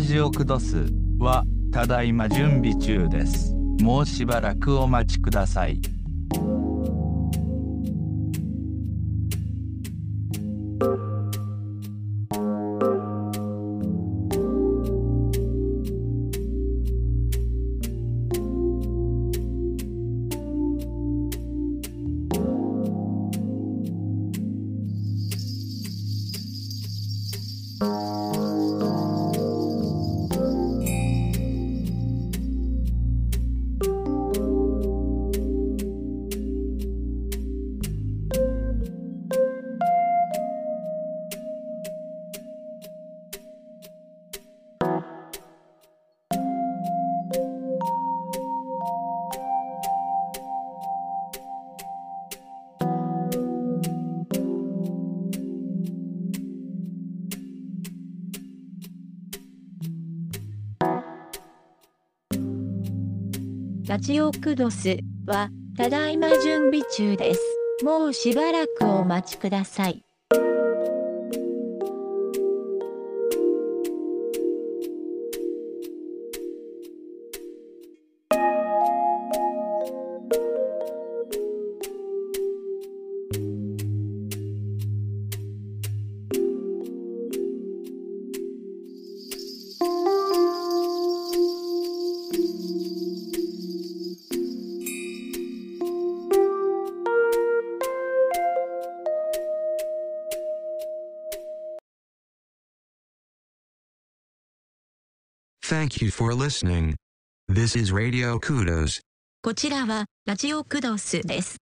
ラジオクドスはただいま準備中です。もうしばらくお待ちください。ラジオクドスはただいま準備中です。もうしばらくお待ちください。For listening. This is Radio Kudos. こちらはラジオクドスです。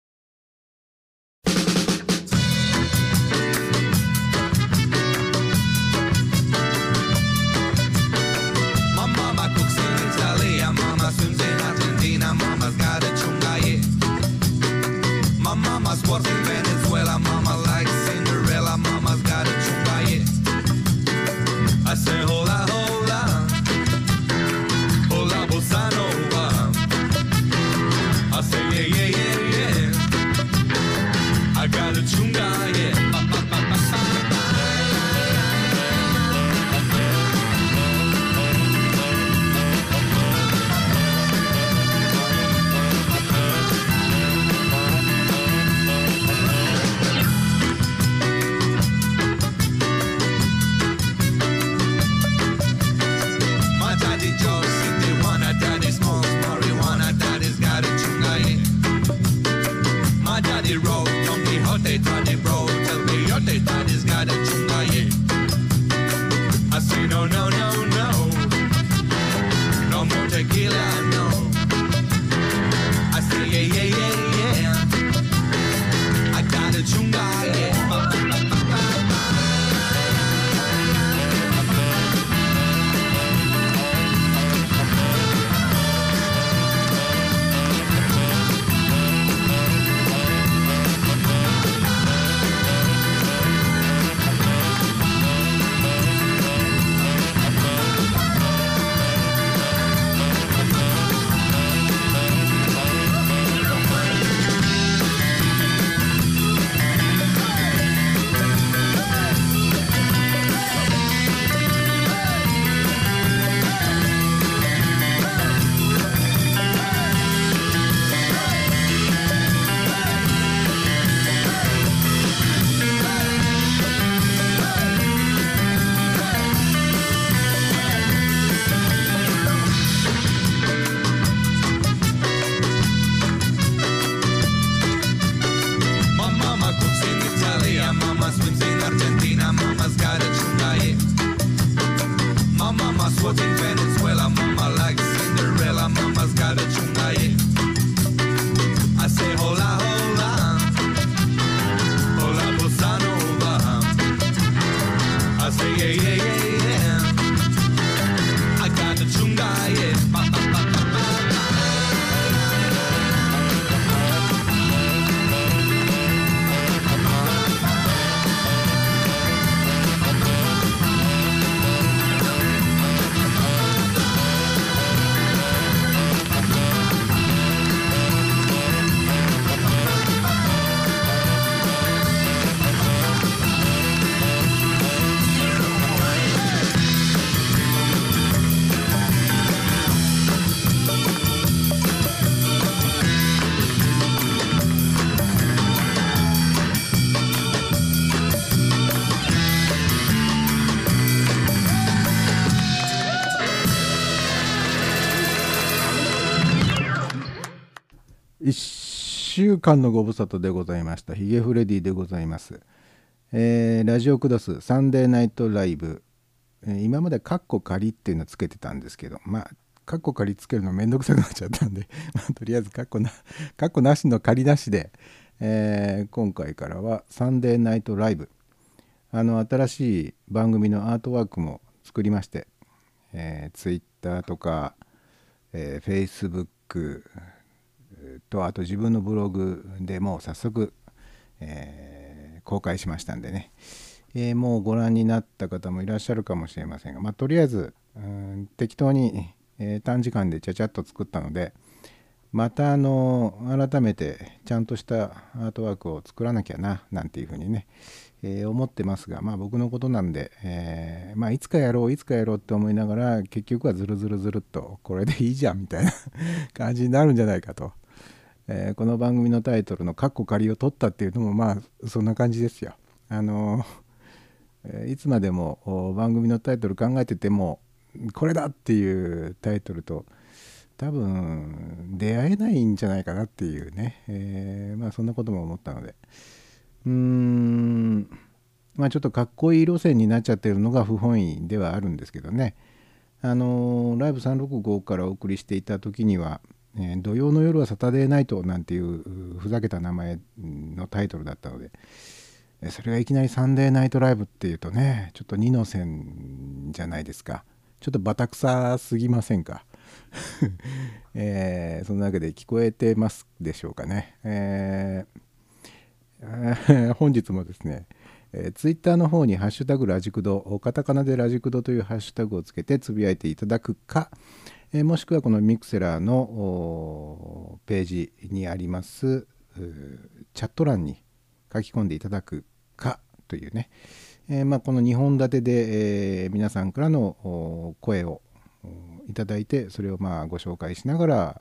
週間のご無沙汰でございました。ヒゲフレディでございます、えーラジオクドスサンデーナイトライブ、えー今までカッコ仮っていうのつけてたんですけどまあカッコ仮つけるのめんどくさくなっちゃったんで、まとりあえずカッコなカッコなしの仮なしで、えー今回からはサンデーナイトライブ。あの新しい番組のアートワークも作りまして、えー、Twitter とか、えー、Facebook とあと自分のブログでもう早速、えー公開しましたんでね、えーもうご覧になった方もいらっしゃるかもしれませんが、まあ、とりあえずうん適当に、えー短時間でちゃちゃっと作ったのでまたあの改めてちゃんとしたアートワークを作らなきゃななんていうふうにね、えー思ってますがまあ僕のことなんで、えーまあ、いつかやろういつかやろうって思いながら結局はズルズルズルっとこれでいいじゃんみたいな 感じになるんじゃないかと、えーこの番組のタイトルの「カッコ仮」を取ったっていうのもまあそんな感じですよ。あのいつまでも番組のタイトル考えててもこれだっていうタイトルと多分出会えないんじゃないかなっていうね、えーまあそんなことも思ったので。うーん。まあちょっとかっこいい路線になっちゃってるのが不本意ではあるんですけどね。あのライブ365からお送りしていた時には、えー土曜の夜はサタデーナイト」なんていうふざけた名前のタイトルだったのでそれがいきなりサンデーナイトライブっていうとねちょっと2の線じゃないですか。ちょっとバタ臭すぎませんか？えーそんなわけで聞こえてますでしょうかね、えー本日もですね、えー、ツイッターの方に「ハッシュタグラジクド」カタカナでラジクドというハッシュタグをつけてつぶやいていただくか、えもしくはこのミクセラーのページにありますチャット欄に書き込んでいただくかというね、えーまあ、この2本立てで、えー皆さんからの声をいただいてそれをまあご紹介しながら、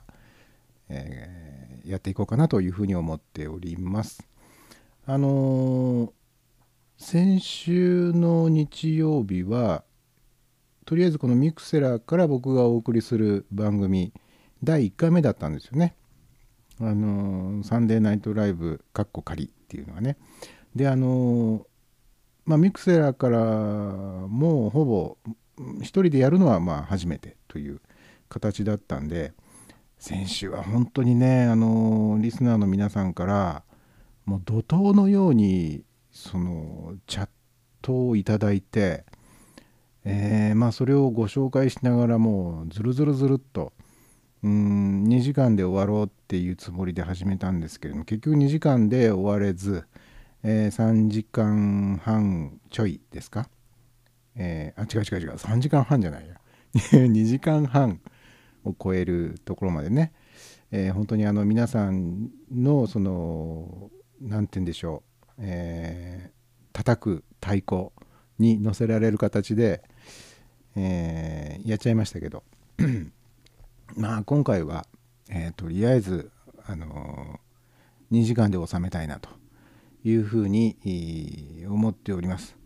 えーやっていこうかなというふうに思っております。あの先週の日曜日はとりあえずこのミクセラーから僕がお送りする番組第1回目だったんですよね。あのサンデーナイトライブかっこ仮っていうのはね。であのまあミクセラーからもうほぼうん一人でやるのはまあ初めてという形だったんで先週は本当にねあのリスナーの皆さんからもう怒涛のようにそのチャットをいただいて、えーまあそれをご紹介しながらもうズルズルズルっとうん2時間で終わろうっていうつもりで始めたんですけれども結局2時間で終われず、えー3時間半ちょいですか、えーあ違う違う違う3時間半じゃないや。2時間半を超えるところまでね、えー本当にあの皆さんのその何て言うんでしょう、えー叩く太鼓に乗せられる形で、えーやっちゃいましたけど まあ今回は、えーとりあえず、あのー2時間で収めたいなというふうにえー思っております。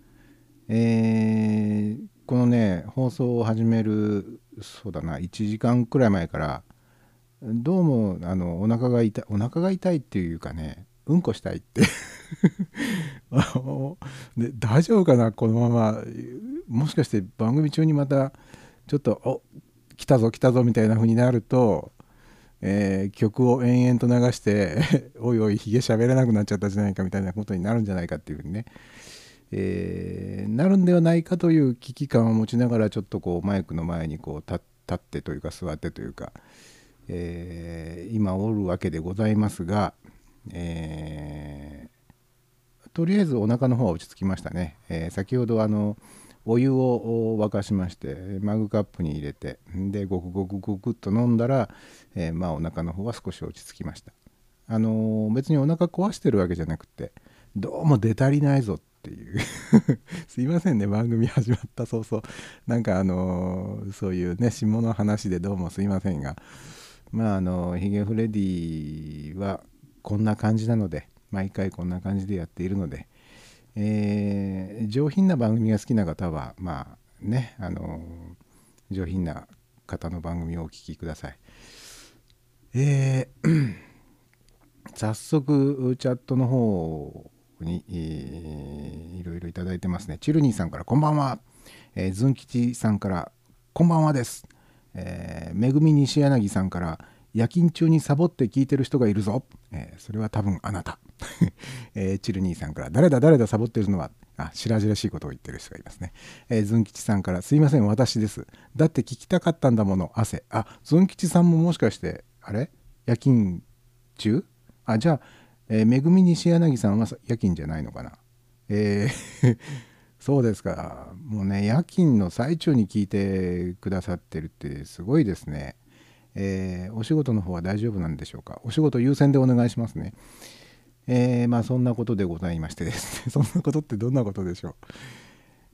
えーこのね放送を始めるそうだな1時間くらい前からどうもあのお腹が痛いお腹が痛いっていうかねうんこしたいってあ ので大丈夫かな？このままもしかして番組中にまたちょっと「お来たぞ来たぞ」みたいな風になると、えー曲を延々と流して「おいおいひげ喋れなくなっちゃったじゃないか」みたいなことになるんじゃないかっていう風にね、えーなるんではないかという危機感を持ちながらちょっとこうマイクの前にこう立ってというか座ってというか、えー今おるわけでございますが、えーとりあえずお腹の方は落ち着きましたね、えー先ほどあのお湯を沸かしましてマグカップに入れてでゴクゴクゴクっと飲んだら、えーまあお腹の方は少し落ち着きました。あのー別にお腹壊してるわけじゃなくてどうも出足りないぞっていう。すいませんね番組始まった。早々なんかあのーそういうね下の話でどうもすいませんが。まああのヒゲフレディはこんな感じなので毎回こんな感じでやっているので、えー上品な番組が好きな方はまあねあの上品な方の番組をお聞きください。えー 早速チャットの方に、えーいろいろいただいてますね。チルニーさんからこんばんは、ズン吉さんからこんばんはです、えーめぐみ西柳さんから夜勤中にサボって聞いてる人がいるぞ、えーそれは多分あなた、えーチルニーさんから誰だ誰だサボってるのは？あ白々しいことを言ってる人がいますね、えーズン吉さんからすいません私です。だって聞きたかったんだもの汗。あズン吉さんももしかしてあれ？夜勤中？あじゃあ、えーめぐみ西柳さんは夜勤じゃないのかな？えー そうですか。もうね夜勤の最中に聞いてくださってるってすごいですね。えーお仕事の方は大丈夫なんでしょうか？お仕事優先でお願いしますね。えーまあそんなことでございましてですね。そんなことってどんなことでしょう？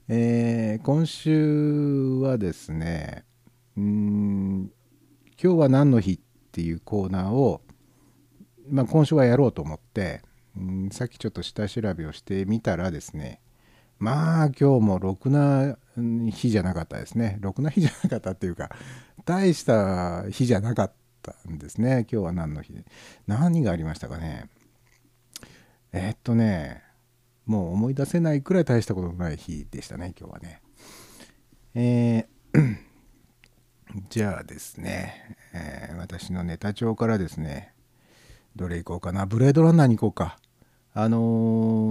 えー今週はですねうん今日は何の日っていうコーナーをまあ、今週はやろうと思って、うんさっきちょっと下調べをしてみたらですねまあ今日もろくな日じゃなかったですね。ろくな日じゃなかったっていうか大した日じゃなかったんですね。今日は何の日？何がありましたかね？えーっとねもう思い出せないくらい大したことのない日でしたね今日はね。えー じゃあですね、えー私のネタ帳からですねどれ行こうかなブレードランナーに行こうか。あの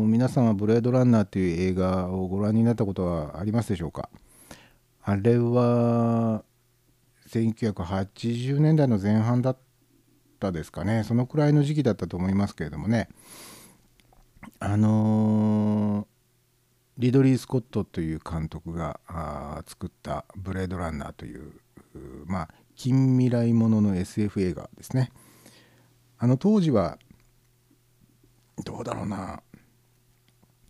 ー皆さんはブレードランナーっていう映画をご覧になったことはありますでしょうか？あれは1980年代の前半だったですかね。そのくらいの時期だったと思いますけれどもね。あのーリドリー・スコットという監督が作った「ブレードランナー」というまあ近未来ものの SF 映画ですね。あの当時はどうだろうな。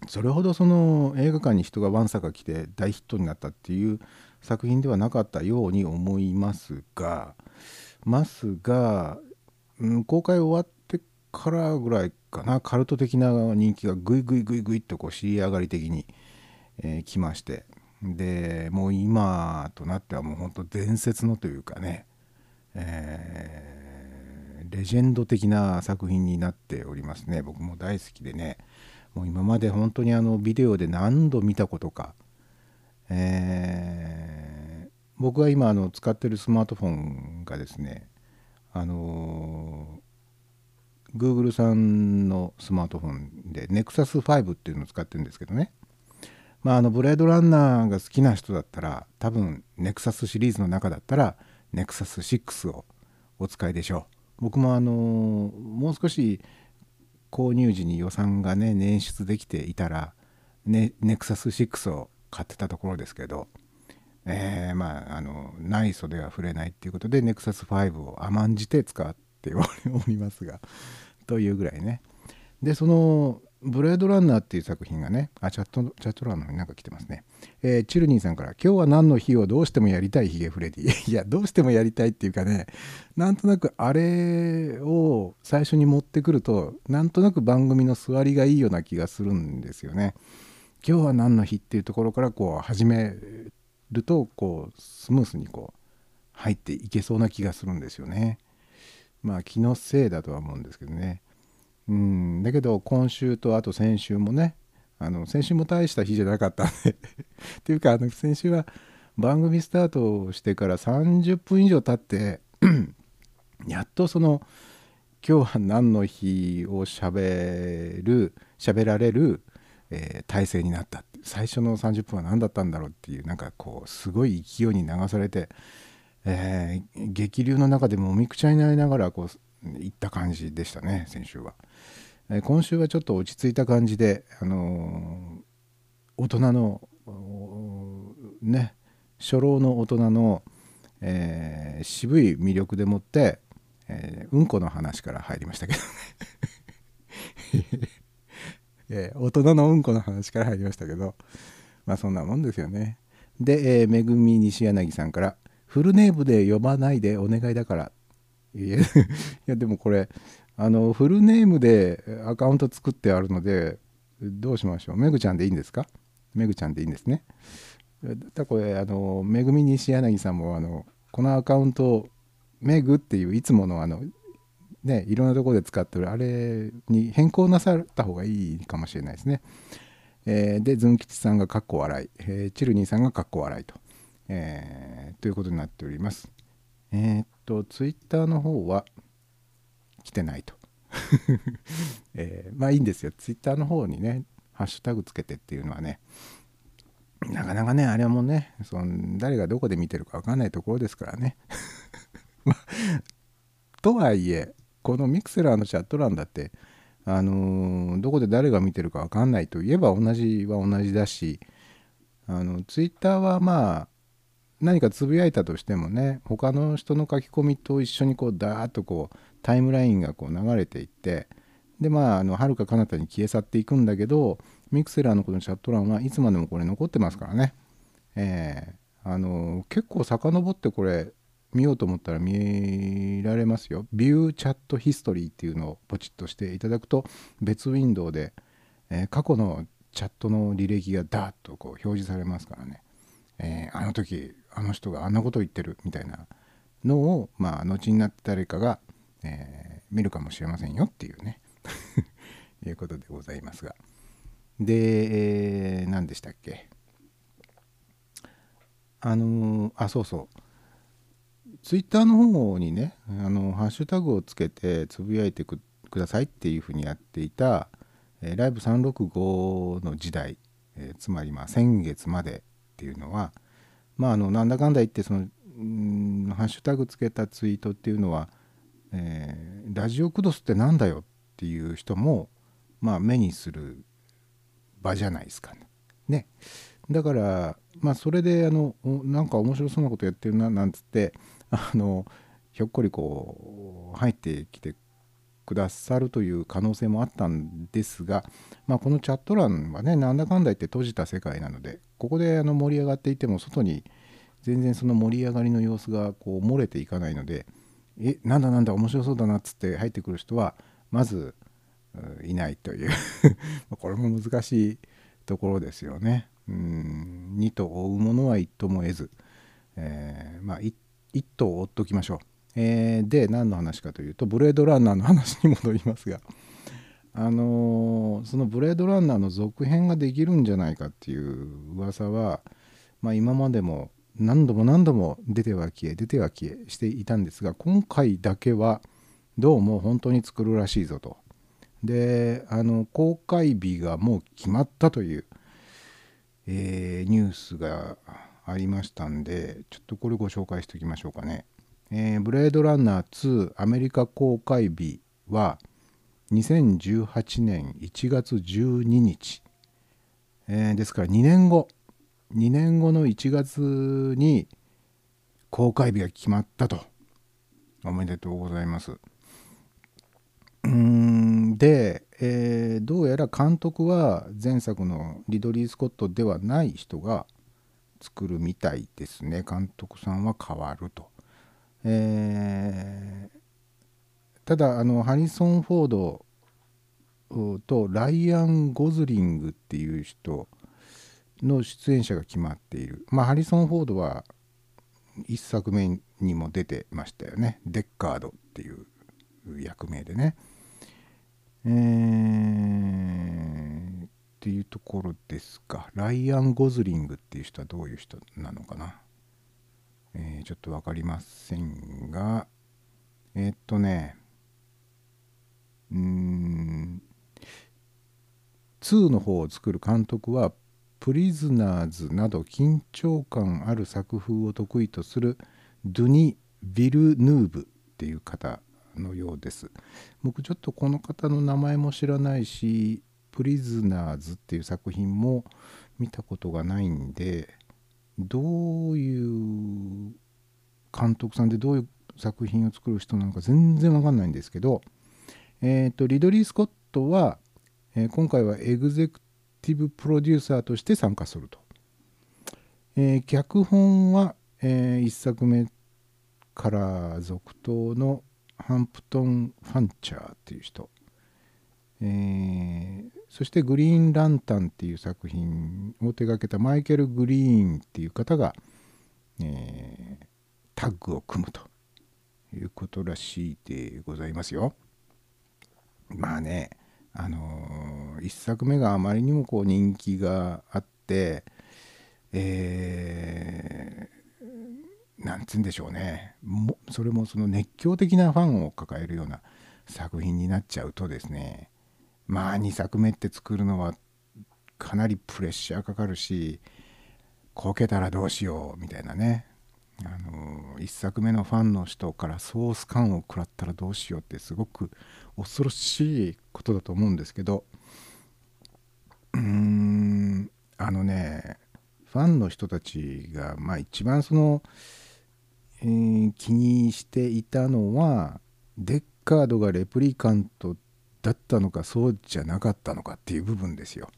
それほどその映画館に人がわんさか来て大ヒットになったっていう作品ではなかったように思いますがますが、うん、公開終わってからぐらいかな。カルト的な人気がぐいぐいぐいぐいっとこう尻上がり的に、えー来まして。でもう今となってはもう本当伝説のというかね、えーレジェンド的な作品になっておりますね。僕も大好きでね。もう今まで本当にあのビデオで何度見たことか、えー僕が今あの使ってるスマートフォンがですねあの Google さんのスマートフォンで Nexus5 っていうのを使ってるんですけどね。まああのブレードランナーが好きな人だったら多分 Nexus シリーズの中だったら Nexus6 をお使いでしょう。僕もあのもう少し購入時に予算がね捻出できていたら、ね、Nexus6 を買ってたところですけど、えーまああの内装では触れないっていうことで Nexus5 を甘んじて使っており ますが。というぐらいねでその「ブレードランナー」っていう作品がねあチャットチャット欄の方になんか来てますね、えーチルニーさんから「今日は何の日をどうしてもやりたいヒゲフレディ」いやどうしてもやりたいっていうかねなんとなくあれを最初に持ってくるとなんとなく番組の座りがいいような気がするんですよね。今日は何の日っていうところからこう始めるとこうスムースにこう入っていけそうな気がするんですよね。まあ気のせいだとは思うんですけどね。うん。だけど今週とあと先週もねあの先週も大した日じゃなかったんで。っていうかあの先週は番組スタートしてから30分以上経って やっとその今日は何の日をしゃべる喋られる、えー体制になった最初の30分は何だったんだろうっていうなんかこうすごい勢いに流されて、えー激流の中でもみくちゃになりながらこう行った感じでしたね先週は。えー今週はちょっと落ち着いた感じで、あのー大人のね初老の大人の、えー渋い魅力でもって、えーうんこの話から入りましたけどね、え大人のうんこの話から入りましたけどまあそんなもんですよねで、えーめぐみ西柳さんから「フルネームで呼ばないでお願いだから」いや いやでもこれあのフルネームでアカウント作ってあるのでどうしましょう？めぐちゃんでいいんですか？めぐちゃんでいいんですね。だこれあのめぐみ西柳さんもあのこのアカウントめぐっていういつものあのねいろんなところで使ってるあれに変更なさった方がいいかもしれないですね。えー、でズン吉さんがかっこ笑い、えー、チルニーさんがかっこ笑いと、えー、ということになっております。えー、っとツイッターの方は来てないと。えー、まあいいんですよ。ツイッターの方にねハッシュタグつけてっていうのはねなかなかねあれもねその誰がどこで見てるか分かんないところですからね。まあ、とはいえこのミクセラーのチャット欄だってあのー、どこで誰が見てるか分かんないといえば同じは同じだしあのツイッターはまあ何かつぶやいたとしてもね他の人の書き込みと一緒にこうダーッとこうタイムラインがこう流れていってでまああの遥か彼方に消え去っていくんだけどミクセラーのこのチャット欄はいつまでもこれ残ってますからね。えー、あの結構遡ってこれ見ようと思ったら見られますよ。ビューチャットヒストリーっていうのをポチッとしていただくと別ウィンドウで、えー、過去のチャットの履歴がダーッとこう表示されますからね。えー、あの時あの人があんなこと言ってるみたいなのをまあ後になって誰かが、えー、見るかもしれませんよっていうね いうことでございますが。で、えー、何でしたっけ？あのー、あ、そうそう。ツイッターの方にね、あのハッシュタグをつけてつぶやいてくださいっていうふうにやっていた、えー、ライブ365の時代、えー、つまりまあ先月までっていうのは、まあ、あのなんだかんだ言ってそのんハッシュタグつけたツイートっていうのは、えー、ラジオクドスってなんだよっていう人も、まあ、目にする場じゃないですかね。ねだからまあそれであのなんか面白そうなことやってるななんつってあのひょっこりこう入ってきてくださるという可能性もあったんですが、まあ、このチャット欄はねなんだかんだ言って閉じた世界なのでここであの盛り上がっていても外に全然その盛り上がりの様子がこう漏れていかないのでえなんだなんだ面白そうだなっつって入ってくる人はまずいないという これも難しいところですよね。うん2と追うものは1とも得ず、えー、まあ 1, と追っときましょう。えー、で何の話かというとブレードランナーの話に戻りますがあの、そのブレードランナーの続編ができるんじゃないかっていう噂は、まあ、今までも何度も何度も出ては消え出ては消えしていたんですが今回だけはどうも本当に作るらしいぞと。であの公開日がもう決まったという、えー、ニュースがありましたんでちょっとこれご紹介しておきましょうかね、えー、ブレードランナー2アメリカ公開日は2018年1月12日、えー、ですから2年後。2年後の1月に公開日が決まったと。おめでとうございます。うん。で、えー、どうやら監督は前作のリドリー・スコットではない人が作るみたいですね。監督さんは変わると、えー、ただあのハリソン・フォードとライアン・ゴズリングっていう人の出演者が決まっている。まあハリソン・フォードは1作目にも出てましたよね。デッカードっていう役名でね。えー、っていうところですか。ライアン・ゴズリングっていう人はどういう人なのかな。えー、ちょっと分かりませんが、えー、っとね、うーん、2の方を作る監督は、プリズナーズなど緊張感ある作風を得意とするドゥニ・ビルヌーブっていう方のようです。僕ちょっとこの方の名前も知らないし、プリズナーズっていう作品も見たことがないんで、どういう監督さんでどういう作品を作る人なのか全然わかんないんですけど、え、ー、と、リドリー・スコットは、えー、今回はエグゼクティブプロデューサーとして参加すると。えー、脚本は、え1作目から続投のハンプトン・ファンチャーっていう人、えー、そして「グリーン・ランタン」っていう作品を手がけたマイケル・グリーンっていう方が、えー、タッグを組むということらしいでございますよ。まあねあのー、1作目があまりにもこう人気があってえー、なんつうんでしょうね。もそれもその熱狂的なファンを抱えるような作品になっちゃうとですねまあ2作目って作るのはかなりプレッシャーかかるしこけたらどうしようみたいなね。あの1作目のファンの人からソース感を食らったらどうしようってすごく恐ろしいことだと思うんですけどうーんあのねファンの人たちがまあ一番その、えー、気にしていたのはデッカードがレプリカントだったのかそうじゃなかったのかっていう部分ですよ。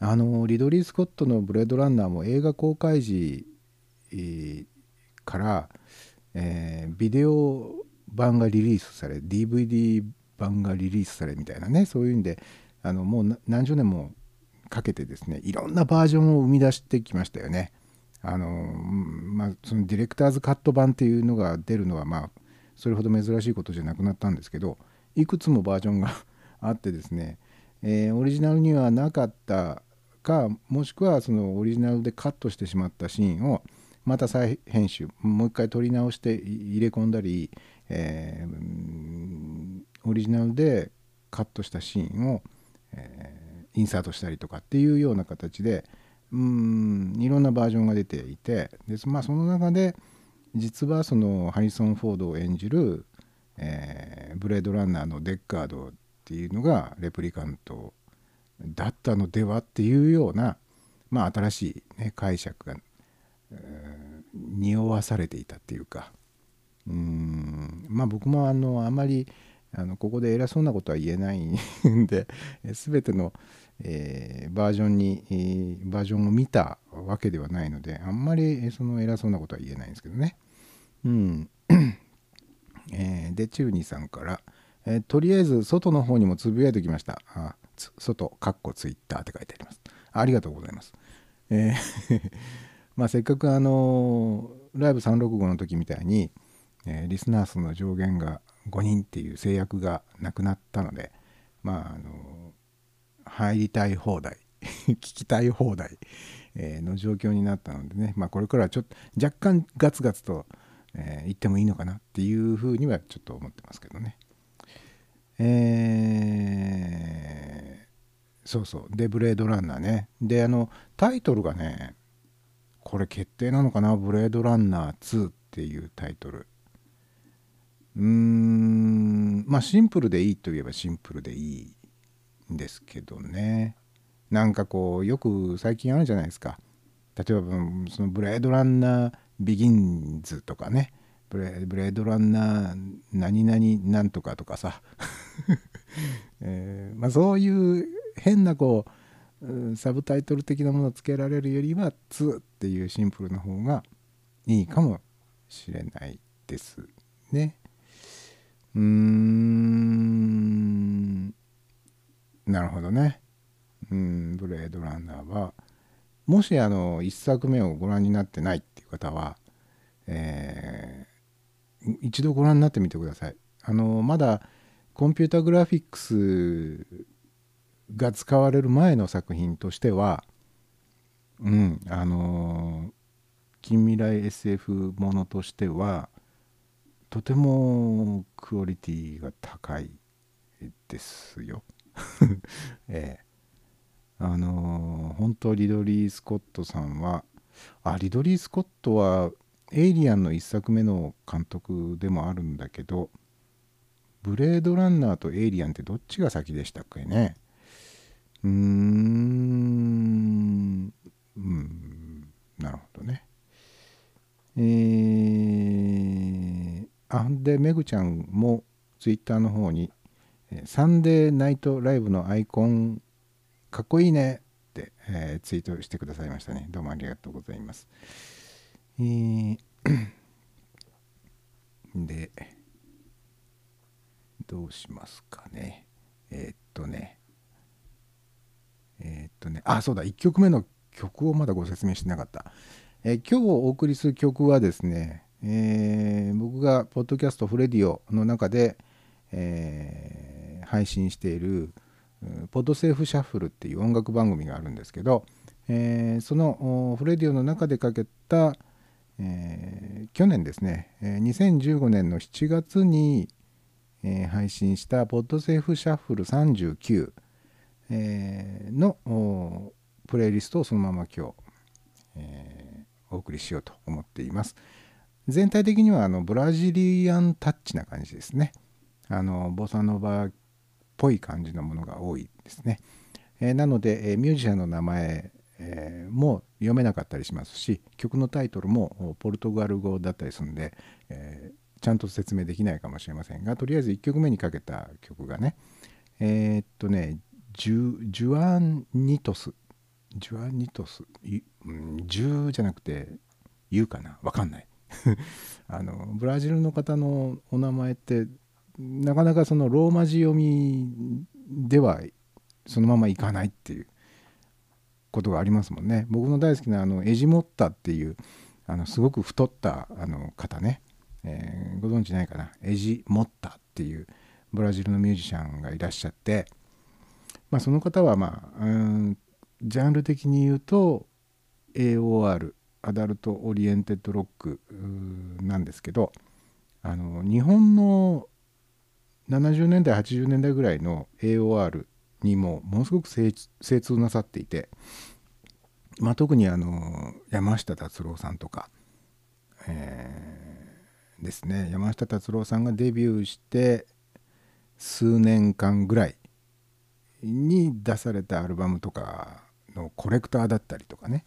あのリドリー・スコットの「ブレードランナー」も映画公開時、えー、から、えー、ビデオ版がリリースされ DVD 版がリリースされみたいなねそういうんであのもう何十年もかけてですねいろんなバージョンを生み出してきましたよね。あのまあ、そのディレクターズカット版っていうのが出るのはまあそれほど珍しいことじゃなくなったんですけどいくつもバージョンが あってですね、えー、オリジナルにはなかったかもしくはそのオリジナルでカットしてしまったシーンをまた再編集もう一回撮り直して入れ込んだり、えー、オリジナルでカットしたシーンを、えー、インサートしたりとかっていうような形でうんいろんなバージョンが出ていてで、まあ、その中で実はそのハリソン・フォードを演じる、えー、ブレードランナーのデッカードっていうのがレプリカントだったのではっていうような、まあ、新しい、ね、解釈が、えー、匂わされていたっていうか。うんまあ僕もあのあまりあのここで偉そうなことは言えないんで全ての、えー、バージョンに、えー、バージョンを見たわけではないのであんまりその偉そうなことは言えないんですけどね。うんえー、でチューニーさんから、えー、とりあえず外の方にもつぶやいておきました。あ外、かっこツイッターって書いてあります。ありがとうございます。えー まあせっかくあのライブ365の時みたいに、えー、リスナー数の上限が5人っていう制約がなくなったので、まああの入りたい放題 聞きたい放題、えー、の状況になったのでね、まあ、これからはちょっと若干ガツガツと、えー、言ってもいいのかなっていうふうにはちょっと思ってますけどね。えー、そうそう。で、ブレードランナーね。で、あの、タイトルがね、これ決定なのかな？ブレードランナー2っていうタイトル。うーん、まあシンプルでいいといえばシンプルでいいんですけどね。なんかこう、よく最近あるじゃないですか。例えば、そのブレードランナービギンズとかね。ブレブレードランナー何々なんとかとかさ、えー、まあ、そういう変なこうサブタイトル的なものをつけられるよりは「2」っていうシンプルな方がいいかもしれないですね。うーんなるほどね。うんブレードランナーはもしあの1作目をご覧になってないっていう方は、え一度ご覧になってみてください。あのまだコンピュータグラフィックスが使われる前の作品としては、うん、あの近未来 SF ものとしてはとてもクオリティが高いですよ。ええ。あの本当リドリー・スコットさんはあリドリー・スコットはエイリアンの1作目の監督でもあるんだけどブレードランナーとエイリアンってどっちが先でしたっけね。うーん。うん。なるほどね。えー、あでめぐちゃんもツイッターの方にサンデーナイトライブのアイコンかっこいいねって、えー、ツイートしてくださいましたね。どうもありがとうございます。えー、で、どうしますかね。えー、っとね、えー、っとね、あ、そうだ、1曲目の曲をまだご説明してなかった。え今日お送りする曲はですね、え僕がポッドキャストフレディオの中で、えー配信しているポッドセーフシャッフルっていう音楽番組があるんですけど、えーそのフレディオの中でかけた、えー去年ですね、えー2015年の7月に、えー配信したポッドセーフシャッフル39、えーのプレイリストをそのまま今日、えーお送りしようと思っています。全体的にはあのブラジリアンタッチな感じですね。あのボサノバっぽい感じのものが多いですね。えーなので、えーミュージシャンの名前、えーも読めなかったりしますし曲のタイトルもポルトガル語だったりするんで、えちゃんと説明できないかもしれませんがとりあえず1曲目にかけた曲がねえっとねジュジュアンニトスジュアンニトスジュじゃなくて言うかなわかんない あのブラジルの方のお名前ってなかなかそのローマ字読みではそのままいかないっていうことがありますもんね。僕の大好きなあのエジモッタっていうあのすごく太ったあの方ね、えーご存知ないかな？ Ed Motta っていうブラジルのミュージシャンがいらっしゃって。まあその方はまあうんジャンル的に言うと AOR Adult Oriented Rock なんですけどあの日本の70年代80年代ぐらいの AOR にもものすごく精精通なさっていて、まあ、特にあの山下達郎さんとか、えーですね。山下達郎さんがデビューして数年間ぐらいに出されたアルバムとかのコレクターだったりとかね。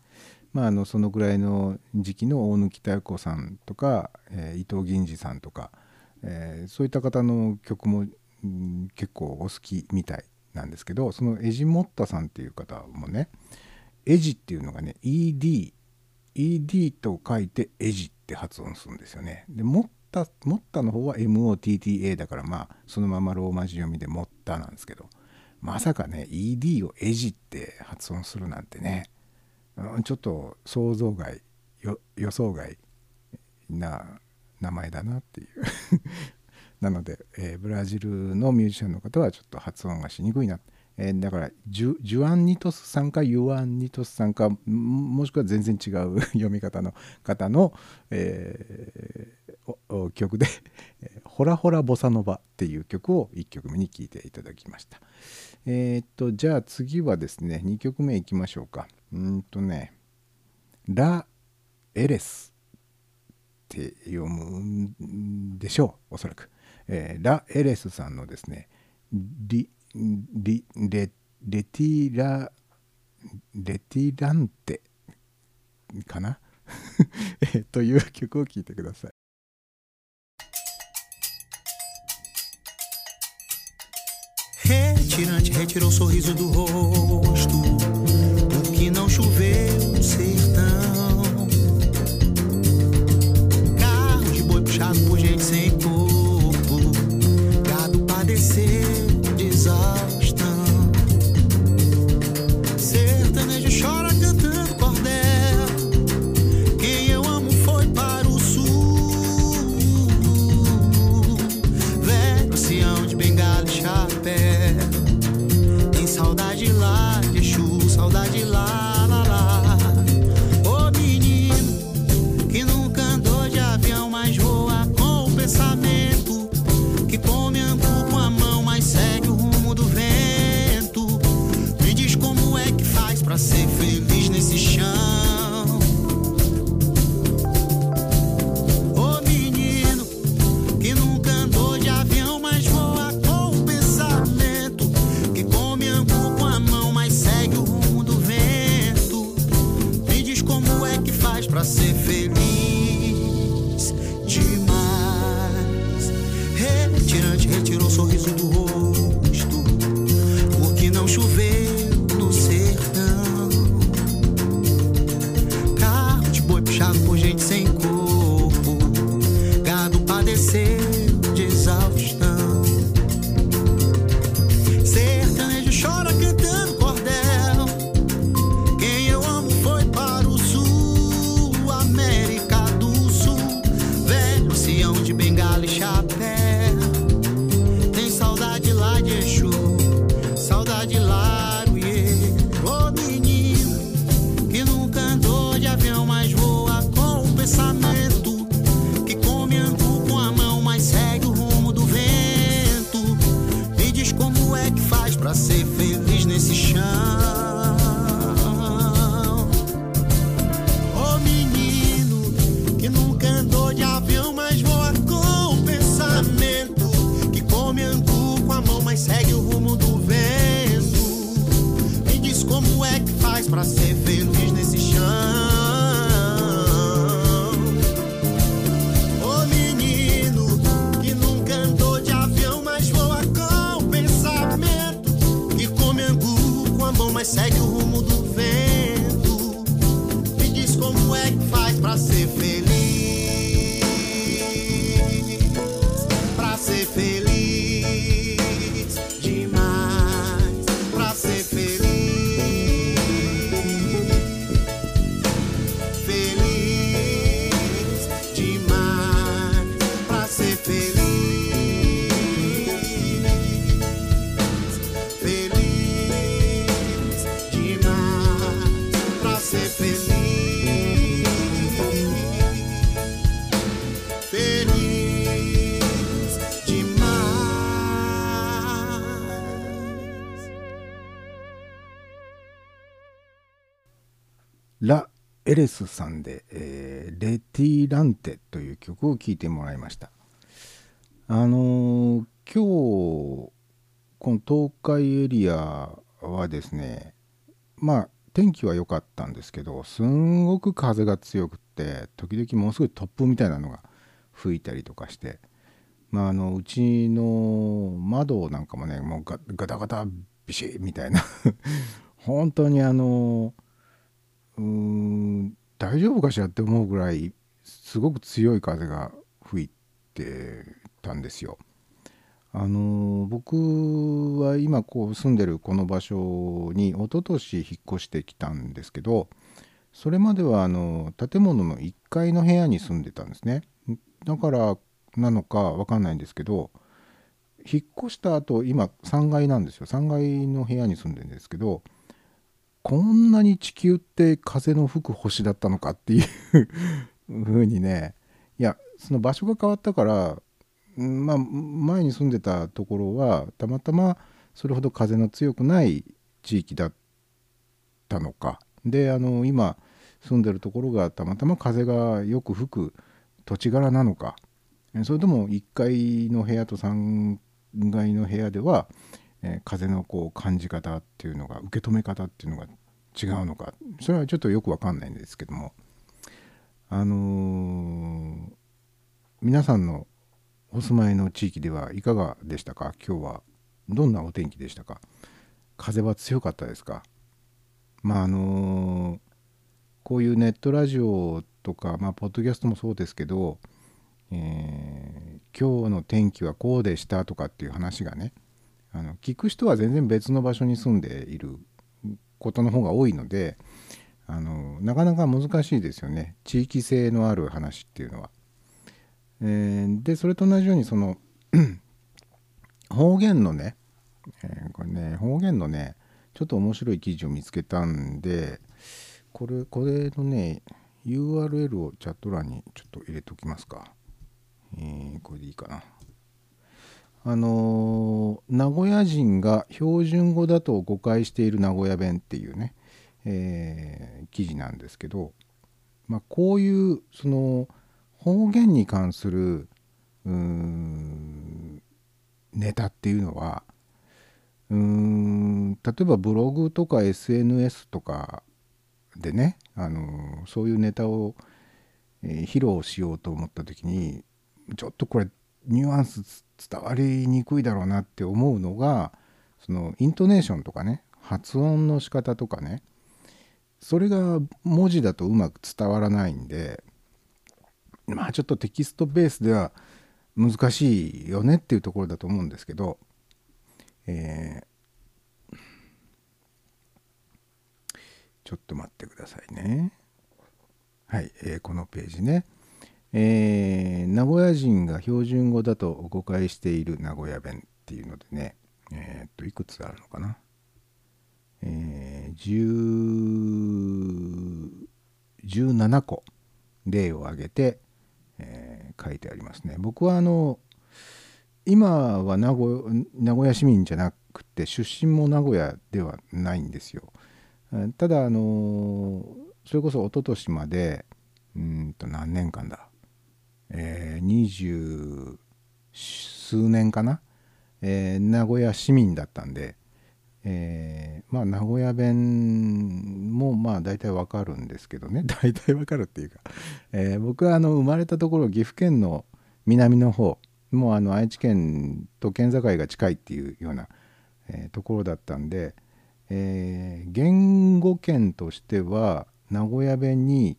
まあ、あのそのぐらいの時期の大貫妙子さんとか、えー伊藤銀次さんとか、えーそういった方の曲も、うん結構お好きみたいなんですけどそのエジモッタさんっていう方もねエジっていうのがね ED ED と書いてエジって発音するんですよね。でモッタモッタの方は MOTTA だからまあそのままローマ字読みでモッタなんですけどまさかね ED をエジって発音するなんてねちょっと想像外予想外な名前だなっていう。なので、えーブラジルのミュージシャンの方はちょっと発音がしにくいな、えーだからジュジュアンニトスさんかユアンニトスさんかもしくは全然違う 読み方の方の、えー曲で「ホラホラボサノバ」っていう曲を1曲目に聴いていただきました。えーっとじゃあ次はですね2曲目いきましょうか。うんとね「ラ・エレス」って読むんでしょうおそらく、えーラ・エレスさんのですねリリレレティラレティランテかな？という曲を聴いてください。Retirante retirou o sorriso do rosto, que não chover. エレスさんで、えーレティランテという曲を聴いてもらいました。あのー今日、この東海エリアはですね、まあ、天気は良かったんですけど、すんごく風が強くって、時々ものすごい突風みたいなのが吹いたりとかして、まあ、あのうちの窓なんかもね、もうガガタガタビシッみたいな、本当にあのうん大丈夫かしらって思うぐらいすごく強い風が吹いてたんですよ。あの僕は今こう住んでるこの場所に一昨年引っ越してきたんですけどそれまではあの建物の1階の部屋に住んでたんですね。だからなのかわかんないんですけど引っ越した後今3階なんですよ3階の部屋に住んでるんですけどこんなに地球って風の吹く星だったのかっていう風にね。いやその場所が変わったからまあ前に住んでたところはたまたまそれほど風の強くない地域だったのか。であの今住んでるところがたまたま風がよく吹く土地柄なのか。それとも1階の部屋と3階の部屋ではえー風のこう感じ方っていうのが受け止め方っていうのが違うのか。それはちょっとよくわかんないんですけども。あのー皆さんのお住まいの地域ではいかがでしたか？今日はどんなお天気でしたか？風は強かったですか？まああのーこういうネットラジオとかまあポッドキャストもそうですけど、えー今日の天気はこうでしたとかっていう話がねあの聞く人は全然別の場所に住んでいることの方が多いのであのなかなか難しいですよね地域性のある話っていうのは。えーでそれと同じようにその 方言のね、えーこれね方言のねちょっと面白い記事を見つけたんでこれこれのね URL をチャット欄にちょっと入れておきますか。えーこれでいいかな。あの名古屋人が標準語だと誤解している名古屋弁っていうね、えー記事なんですけど、まあ、こういうその方言に関するネタっていうのはうん例えばブログとか SNS とかでね、あのそういうネタを、えー披露しようと思った時にちょっとこれニュアンス伝わりにくいだろうなって思うのがそのイントネーションとかね発音の仕方とかねそれが文字だとうまく伝わらないんでまあちょっとテキストベースでは難しいよねっていうところだと思うんですけど、えーちょっと待ってくださいね。はい、えーこのページね。えー名古屋人が標準語だと誤解している名古屋弁っていうのでねえーっといくつあるのかな？えー、17個例を挙げて、えー書いてありますね。僕はあの今は名古名古屋市民じゃなくて出身も名古屋ではないんですよ。ただあのそれこそ一昨年までうんと何年間だ？えー、二十数年かな、えー名古屋市民だったんで、えーまあ名古屋弁もまあ大体わかるんですけどね。大体わかるっていうか、えー僕はあの生まれたところ岐阜県の南の方もうあの愛知県と県境が近いっていうような、えーところだったんで、えー言語圏としては名古屋弁に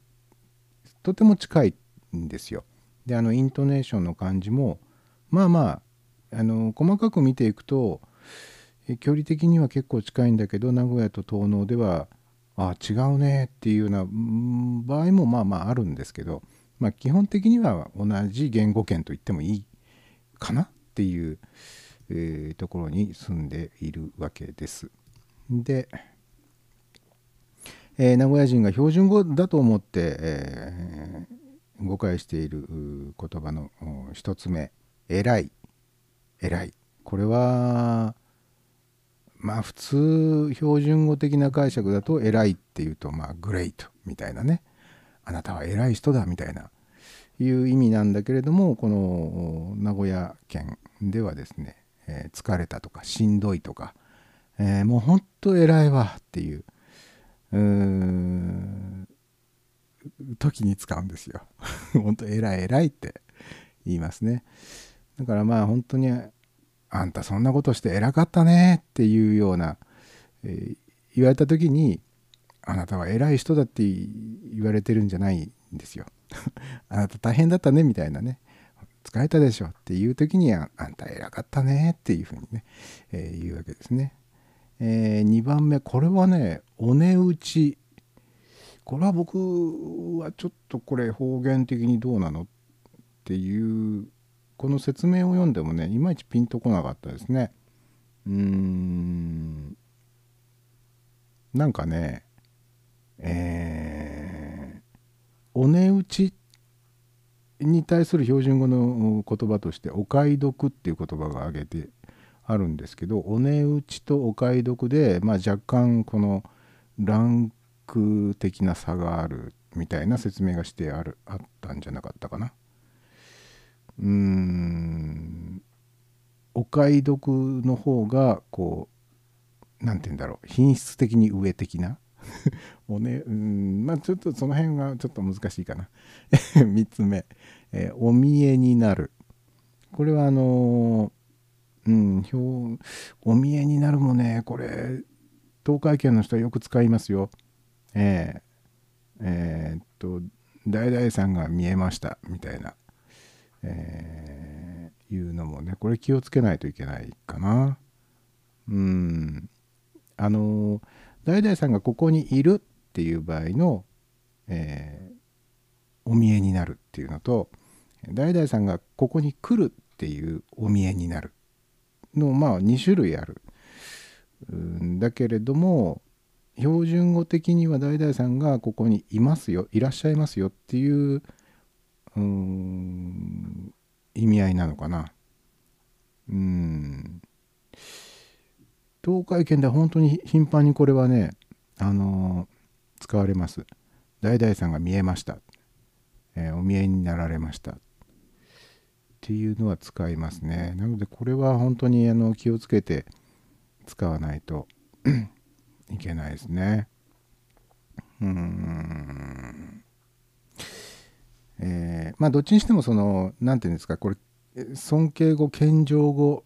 とても近いんですよ。であのイントネーションの感じもまあまああの細かく見ていくと距離的には結構近いんだけど名古屋と東能ではあ違うねっていうような場合もまあまああるんですけど、まあ、基本的には同じ言語圏と言ってもいいかなっていう、えーところに住んでいるわけです。で、えー名古屋人が標準語だと思って、えー誤解している言葉の一つ目「偉い」「偉い」これはまあ普通標準語的な解釈だと「偉い」っていうとまあ「グレイト」みたいなね。あなたは偉い人だみたいな。いう意味なんだけれどもこの名古屋県ではですね、えー疲れたとかしんどいとか、えーもうほんと偉いわっていうう時に使うんですよ。本当偉い偉いって言いますね。だからまあ本当にあんたそんなことして偉かったねっていうような、えー言われた時にあなたは偉い人だって言われてるんじゃないんですよ。あなた大変だったねみたいなね。疲れたでしょっていう時にはあんた偉かったねっていうふうにね、えー言うわけですね。え2番目これはねお値打ちこれは僕はちょっとこれ方言的にどうなのっていうこの説明を読んでもねいまいちピンとこなかったですね。うーん。なんかねえーお値打ちに対する標準語の言葉としてお買い得っていう言葉が挙げてあるんですけどお値打ちとお買い得で、まあ、若干このラン的な差があるみたいな説明がしてあるあったんじゃなかったかな。うーん。お買い得の方がこう何て言うんだろう。品質的に上的な。おねうん。まあちょっとその辺がちょっと難しいかな。3つ目、えーお見えになる。これはあのーうん表お見えになるもねこれ東海圏の人はよく使いますよ。えーえーっと大々さんが見えましたみたいな、えーいうのもねこれ気をつけないといけないかな。うん。あの大々さんがここにいるっていう場合の、えーお見えになるっていうのと大々さんがここに来るっていうお見えになるのまあ2種類ある。うん。だけれども標準語的には大々さんがここにいますよいらっしゃいますよっていううん意味合いなのかな。うん。東海圏では本当に頻繁にこれはねあの使われます。大々さんが見えました、えーお見えになられました。っていうのは使いますね。なのでこれは本当にあの気をつけて使わないと。いけないですねうんえーまあどっちにしてもその何て言うんですかこれ尊敬語謙譲語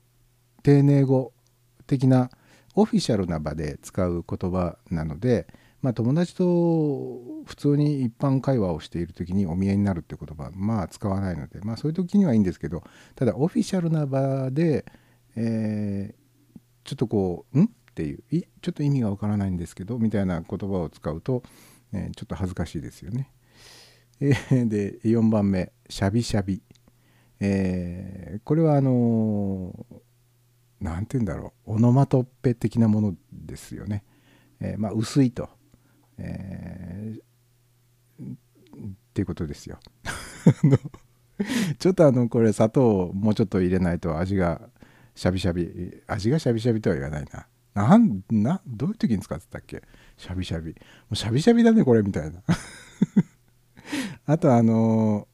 丁寧語的なオフィシャルな場で使う言葉なので、まあ、友達と普通に一般会話をしている時にお見えになるって言葉はまあ使わないので、まあ、そういう時にはいいんですけどただオフィシャルな場で、えーちょっとこう「ん?」っていうちょっと意味がわからないんですけどみたいな言葉を使うと、えーちょっと恥ずかしいですよね。えーで4番目シャビシャビ、えーこれはあのーて言うんだろう。オノマトペ的なものですよね、えまあ薄いと、えっていうことですよ。ちょっとあのこれ砂糖をもうちょっと入れないと味がシャビシャビ味がシャビシャビとは言わないな。なんなどういう時に使ってたっけ？シャビシャビ。もうシャビシャビだねこれみたいな。あとあの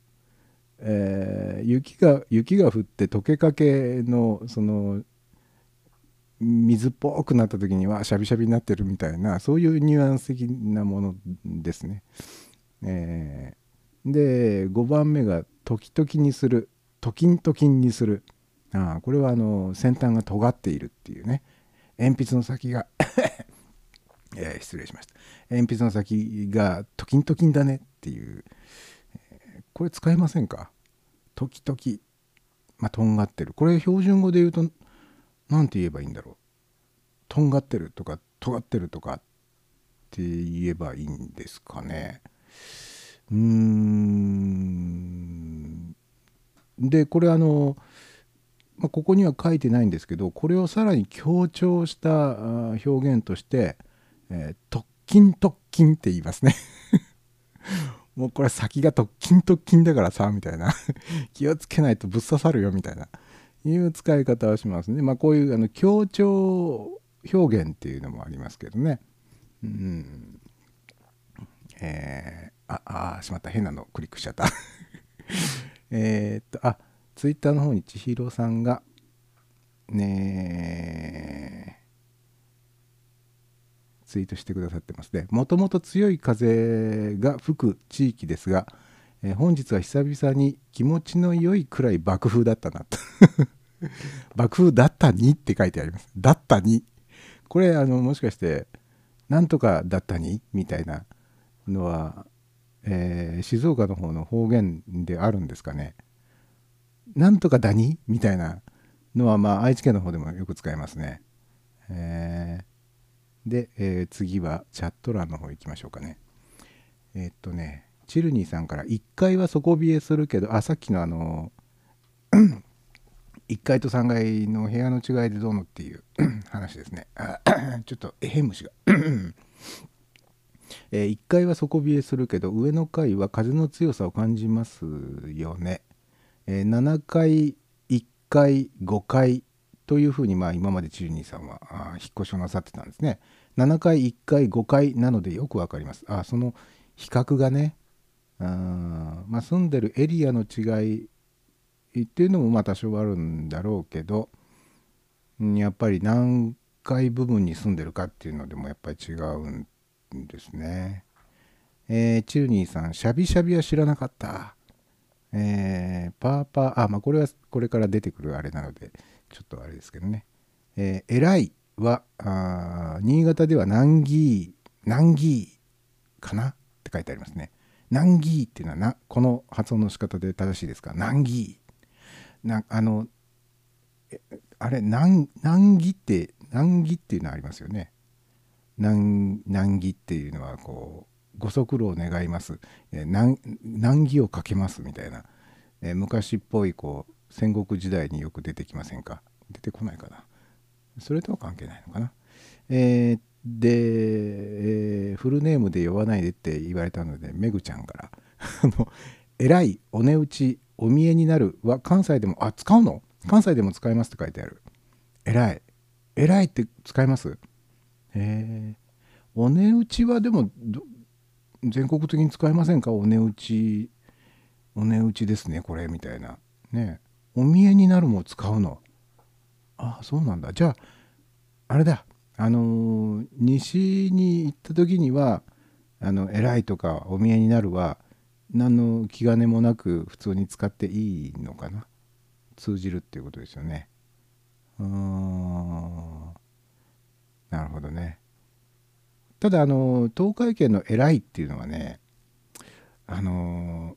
えー雪が雪が降って溶けかけのその水っぽくなった時にはシャビシャビになってるみたいなそういうニュアンス的なものですね。えーで5番目が「時々にする」「ときんときんにする」ああこれはあの先端が尖っているっていうね。鉛筆の先が えー失礼しました。鉛筆の先が「ときんときんだね」っていう、えーこれ使えませんか？時々まあとんがってる。これ標準語で言うと何て言えばいいんだろう？とんがってるとか尖ってるとかって言えばいいんですかね？うーん。でこれあの、まあ、ここには書いてないんですけどこれをさらに強調した表現として「えー特勤特勤」って言いますね。もうこれ先が特勤特勤だからさみたいな。気をつけないとぶっ刺さるよみたいな。いう使い方をしますね。まあこういうあの強調表現っていうのもありますけどね。うん。えーああしまった。変なのクリックしちゃった。えっとあツイッターの方に千尋さんがねツイートしてくださってます。ねもともと強い風が吹く地域ですが、えー本日は久々に気持ちの良いくらい爆風だったなと。爆風だったにって書いてあります。だったに。これあのもしかしてなんとかだったに？みたいなのは、えー静岡の方の方言であるんですかね。なんとかだにみたいなのはまあ愛知県の方でもよく使いますね。えーで、えー次はチャット欄の方行きましょうかね。えーっとね、チルニーさんから1階は底冷えするけど、あ、さっきのあの、1階と3階の部屋の違いでどうのっていう 話ですね。ちょっとえへん虫が。え1階は底冷えするけど上の階は風の強さを感じますよね。え7階1階5階というふうにまあ今までチルニーさんはあ引っ越しをなさってたんですね。7階1階5階なのでよくわかります。あその比較がねあまあ、住んでるエリアの違いっていうのもまあ多少あるんだろうけどやっぱり何階部分に住んでるかっていうのでもやっぱり違うんですね。えーチルニーさん、シャビシャビは知らなかった。えーパーパー、あ、まあこれはこれから出てくるあれなので、ちょっとあれですけどね。えー、偉いは、あ新潟では南ギー、南ギーかな？って書いてありますね。南ギーっていうのはな、この発音の仕方で正しいですか？南ギー。なあの、あれ、南、南ギって、南ギっていうのありますよね。難難儀っていうのはこうご足労願います、え難儀をかけますみたいな、え昔っぽいこう戦国時代によく出てきませんか？出てこないかな。それとは関係ないのかな。えーで、えーフルネームで呼ばないでって言われたのでめぐちゃんから。あの「偉いお値打ちお見えになる」は関西でもあ使うの？関西でも使えますって書いてある。偉い。偉いって使います？へえお値打ちはでもど全国的に使えませんか？お値打ちお値打ちですねこれみたいな。ね。お見えになるも使うの。あそうなんだ。じゃああれだ。あのー西に行った時にはあの偉いとかお見えになるは何の気兼ねもなく普通に使っていいのかな？通じるっていうことですよね。うー。んなるほどね。ただあの東海圏の偉いっていうのはねあの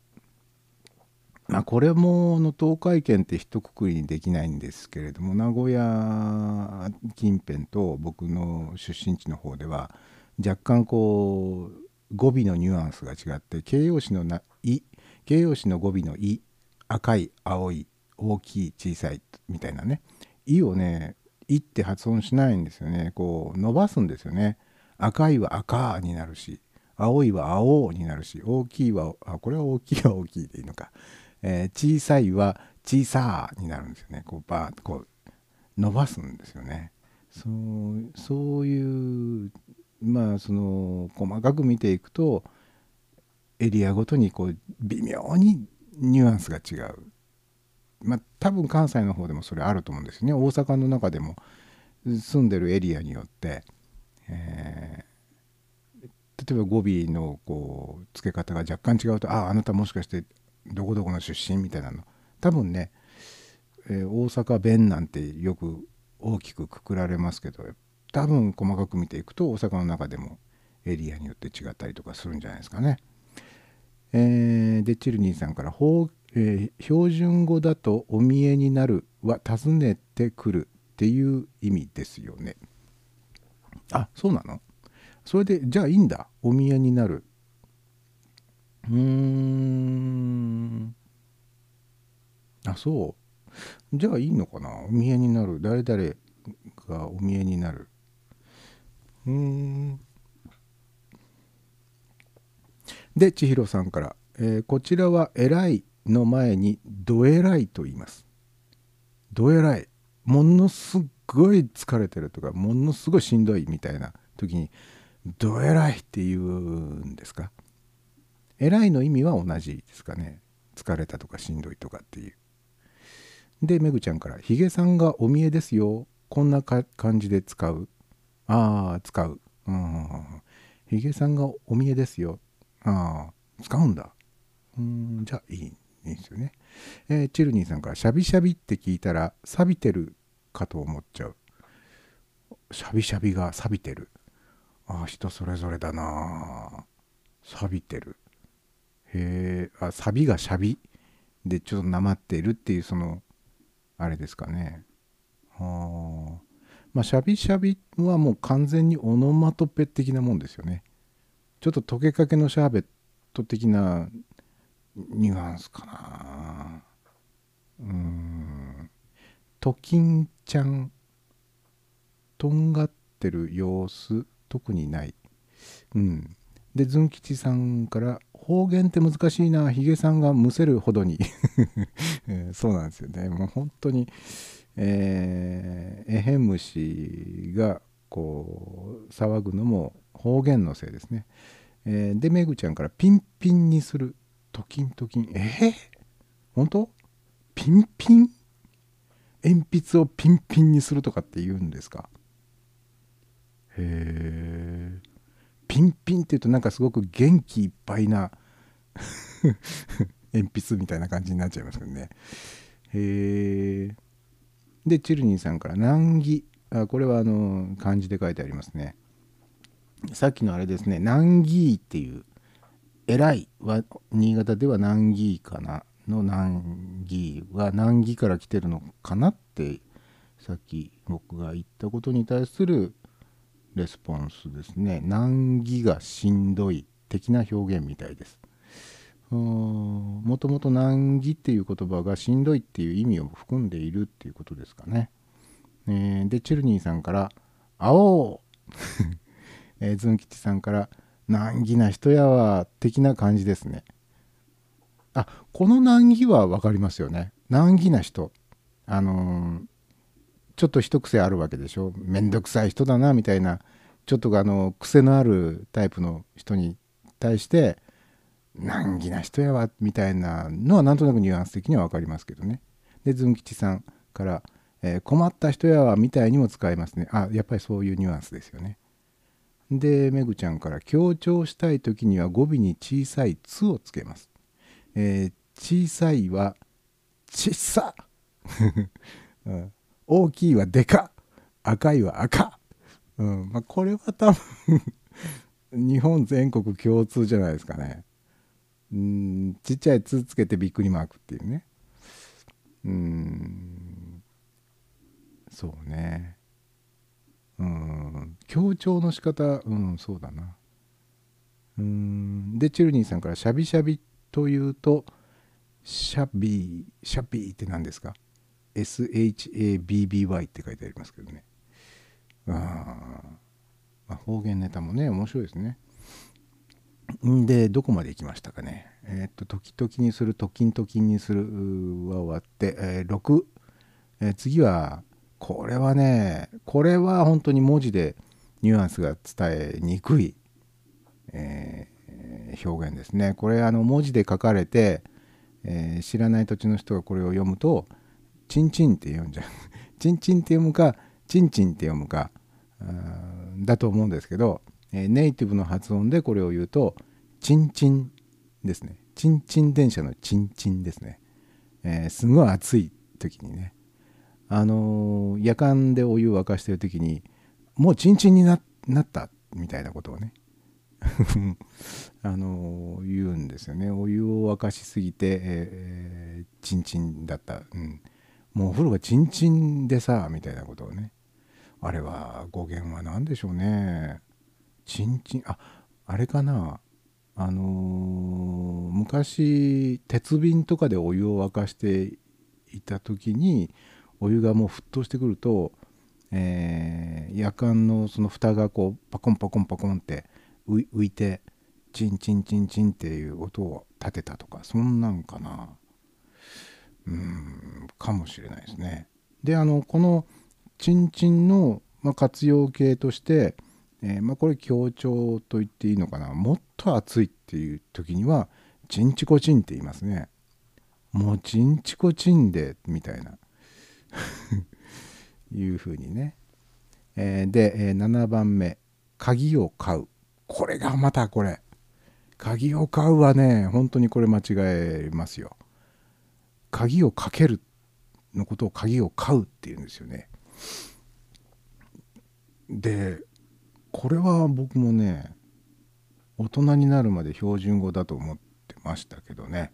まあこれもの東海圏って一括りにできないんですけれども名古屋近辺と僕の出身地の方では若干こう語尾のニュアンスが違って形容詞のな「い」形容詞の語尾の「い」赤い青い大きい小さいみたいなね「い」をね「い」って発音しないんですよね。こう伸ばすんですよね。赤いは赤になるし青いは青になるし大きいはあこれは大きいは大きいでいいのか、えー小さいは小さになるんですよね。こうバーッとこう伸ばすんですよね。そうそういうまあその細かく見ていくとエリアごとにこう微妙にニュアンスが違う。まあ多分関西の方でもそれあると思うんですよね。大阪の中でも住んでるエリアによって、え例えば語尾のこう付け方が若干違うとあああなたもしかしてどこどこの出身みたいなの多分ね、えー大阪弁なんてよく大きくくくられますけど多分細かく見ていくと大阪の中でもエリアによって違ったりとかするんじゃないですかね。えーでチルニーさんから方、えー標準語だと「お見えになる」は「訪ねてくる」っていう意味ですよね。あそうなの？それでじゃあいいんだ。お見えになる。うーん。あそう。じゃあいいのかな？お見えになる。誰々がお見えになる。うーん。で千尋さんから、えーこちらは「偉い」の前に「どえらい」と言います。どえらい。ものすごい疲れてるとかものすごいしんどいみたいな時に「どえらい」って言うんですか？偉いの意味は同じですかね？疲れたとかしんどいとかっていう。でめぐちゃんから「ひげさんがお見えですよ。こんなか感じで使う」ああ使う。うん。ひげさんがお見えですよ。ああ使うんだ。うんじゃあいいいいですよね。えーチルニーさんから「シャビシャビ」って聞いたら錆びてるかと思っちゃう。シャビシャビが錆びてる。ああ人それぞれだな。錆びてる。へえあサビがシャビでちょっとなまってるっていうそのあれですかね。はあまあシャビシャビはもう完全にオノマトペ的なもんですよね。ちょっと溶けかけのシャーベット的なニュアンスかな。うーん。ときんちゃんとんがってる様子特にない。うん。でズン吉さんから方言って難しいなヒゲさんがむせるほどに、えーそうなんですよね。もう本当にえーエヘムシがこう騒ぐのも方言のせいですね、えーでめぐちゃんからピンピンにする。トキントキンえー、本当？ピンピン？鉛筆をピンピンにするとかって言うんですか？へえピンピンって言うとなんかすごく元気いっぱいな 鉛筆みたいな感じになっちゃいますけどね。へえでチルニーさんから「難儀」あこれはあの漢字で書いてありますね。さっきのあれですね「難儀」っていう「偉い」は新潟では難儀かな。の難儀は難儀から来てるのかなってさっき僕が言ったことに対するレスポンスですね。難儀がしんどい的な表現みたいです。もともと難儀っていう言葉がしんどいっていう意味を含んでいるっていうことですかね、えーでチェルニーさんから「青! えー」ズン吉さんから「難儀な人やわ」的な感じですね。あこの難儀は分かりますよね。難儀な人。あのーちょっと一癖あるわけでしょ。めんどくさい人だなみたいな。ちょっとあの癖のあるタイプの人に対して難儀な人やわみたいなのはなんとなくニュアンス的には分かりますけどね。でズン吉さんから、えー困った人やわみたいにも使えますね。あやっぱりそういうニュアンスですよね。でめぐちゃんから強調したい時には語尾に小さい「つ」をつけます、えー小さいは「ちっさ」うん。大きいはでか。赤いは赤、うん。まあ、これは多分 日本全国共通じゃないですかね。うん。ちっちゃい「つ」つけてびっくりマークっていうね。うん。そうね。うん。強調の仕方。うん。そうだな。うん。でチルニーさんから「シャビシャビ」というとシャビーシャビーって何ですか？SHABBY って書いてありますけどね。あ、まあ、方言ネタもね面白いですね。んでどこまで行きましたかね？えーっと時々にする時々にするは終わって、えー6、えー次はこれはねこれは本当に文字でニュアンスが伝えにくい、えー表現ですね。これあの文字で書かれて、えー知らない土地の人がこれを読むとチンチンって読んじゃう チンチンって読むかチンチンって読むかだと思うんですけど、えーネイティブの発音でこれを言うとチンチンですね。チンチン電車のチンチンですね、えーすごい暑い時にね。あのー夜間でお湯を沸かしてる時にもうチンチンになったみたいなことをね あの言うんですよね。お湯を沸かしすぎて、えーチンチンだった、うん、もうお風呂がチンチンでさみたいなことをね。あれは語源は何でしょうね。チンチンああれかな。あのー昔鉄瓶とかでお湯を沸かしていた時にお湯がもう沸騰してくると、えー夜間のその蓋がこうパコンパコンパコンって浮いてチンチンチンチンっていう音を立てたとかそんなんかなうんかもしれないですね。であのこのチンチンの、まあ、活用形として、えーまあ、これ強調と言っていいのかなもっと暑いっていう時にはチンチコチンって言いますね。もうチンチコチンでみたいな いうふうにね。えーで、えー7番目鍵を買うこれがまたこれ。鍵を買うはね本当にこれ間違えますよ。鍵をかけるのことを鍵を買うっていうんですよね。でこれは僕もね大人になるまで標準語だと思ってましたけどね、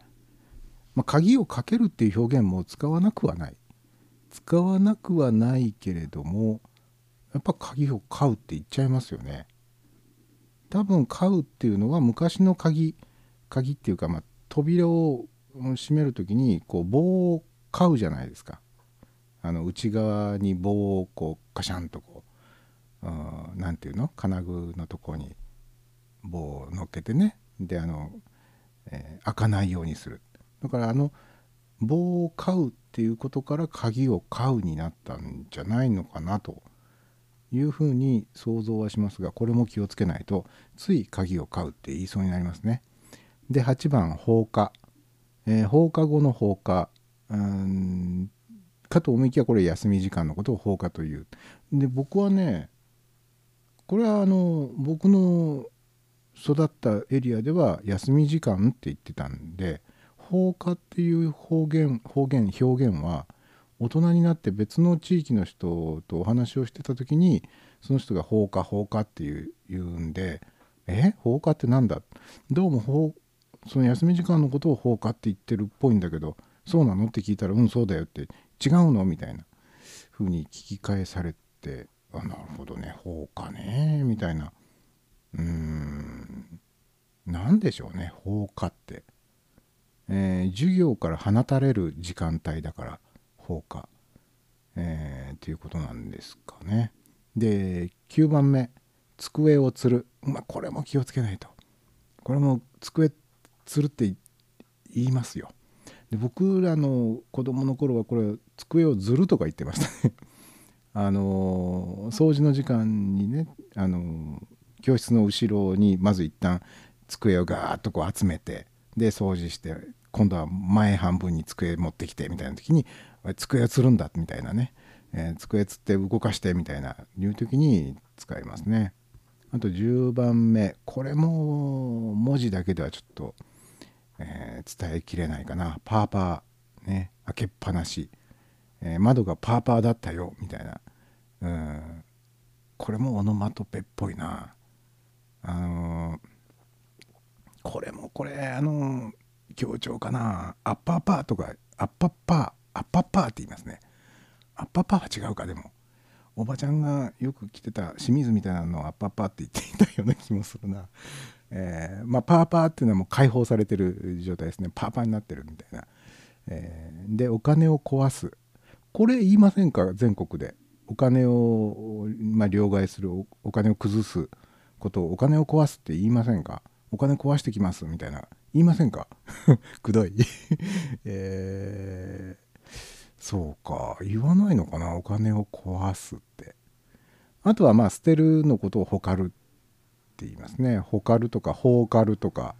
まあ、鍵をかけるっていう表現も使わなくはない。使わなくはないけれどもやっぱ鍵を買うって言っちゃいますよね。多分買うっていうのは昔の鍵鍵っていうか、まあ、扉を閉める時にこう棒を買うじゃないですか。あの内側に棒をこうカシャンとこううんなんていうの？金具のとこに棒を乗っけてね。であの、えー開かないようにする。だからあの棒を買うっていうことから鍵を買うになったんじゃないのかなと。いうふうに想像はしますがこれも気をつけないとつい鍵を買うって言いそうになりますね。で8番放課、えー放課後の放課うんかと思いきやこれ休み時間のことを放課という。で僕はねこれはあの僕の育ったエリアでは休み時間って言ってたんで放課っていう方言方言表現は大人になって別の地域の人とお話をしてた時にその人が放課放課っていう言うんでえ？放課ってなんだどうも放その休み時間のことを放課って言ってるっぽいんだけどそうなの？って聞いたらうんそうだよって違うの？みたいな風に聞き返されてあなるほどね。放課ねみたいな。うーん。何でしょうね放課って、えー授業から放たれる時間帯だから。放課えーっていうことなんですかね。で9番目机を吊る。まあこれも気をつけないと。これも机吊るって言いますよ。で僕らの子供の頃はこれ机をずるとか言ってましたね。あのー掃除の時間にねあのー教室の後ろにまず一旦机をガーッとこう集めてで掃除して今度は前半分に机持ってきてみたいな時に「机を吊るんだ」みたいなね、えー机吊って動かしてみたいな。いう時に使いますね。あと10番目。これも文字だけではちょっと、えー伝えきれないかな。パーパーね。開けっぱなし、えー窓がパーパーだったよ。みたいな。うん。これもオノマトペっぽいな。あのーこれもこれあのー強調かな。アッパーパーとかアッパッパー。アッパッパーって言いますね。アッパッパーは違うかでも。おばちゃんがよく着てた清水みたいなのをアッパッパーって言っていたような気もするな。えーまあ、パーパーっていうのはもう解放されてる状態ですね。パーパーになってるみたいな、えーでお金を壊す。これ言いませんか全国で。お金を、まあ、両替するお金を崩す。ことをお金を壊すって言いませんか？お金壊してきますみたいな。言いませんか？くどい。えーそうか。言わないのかな。お金を壊すって。あとはまあ捨てるのことをほかるって言いますね。ほかるとか放かるとか、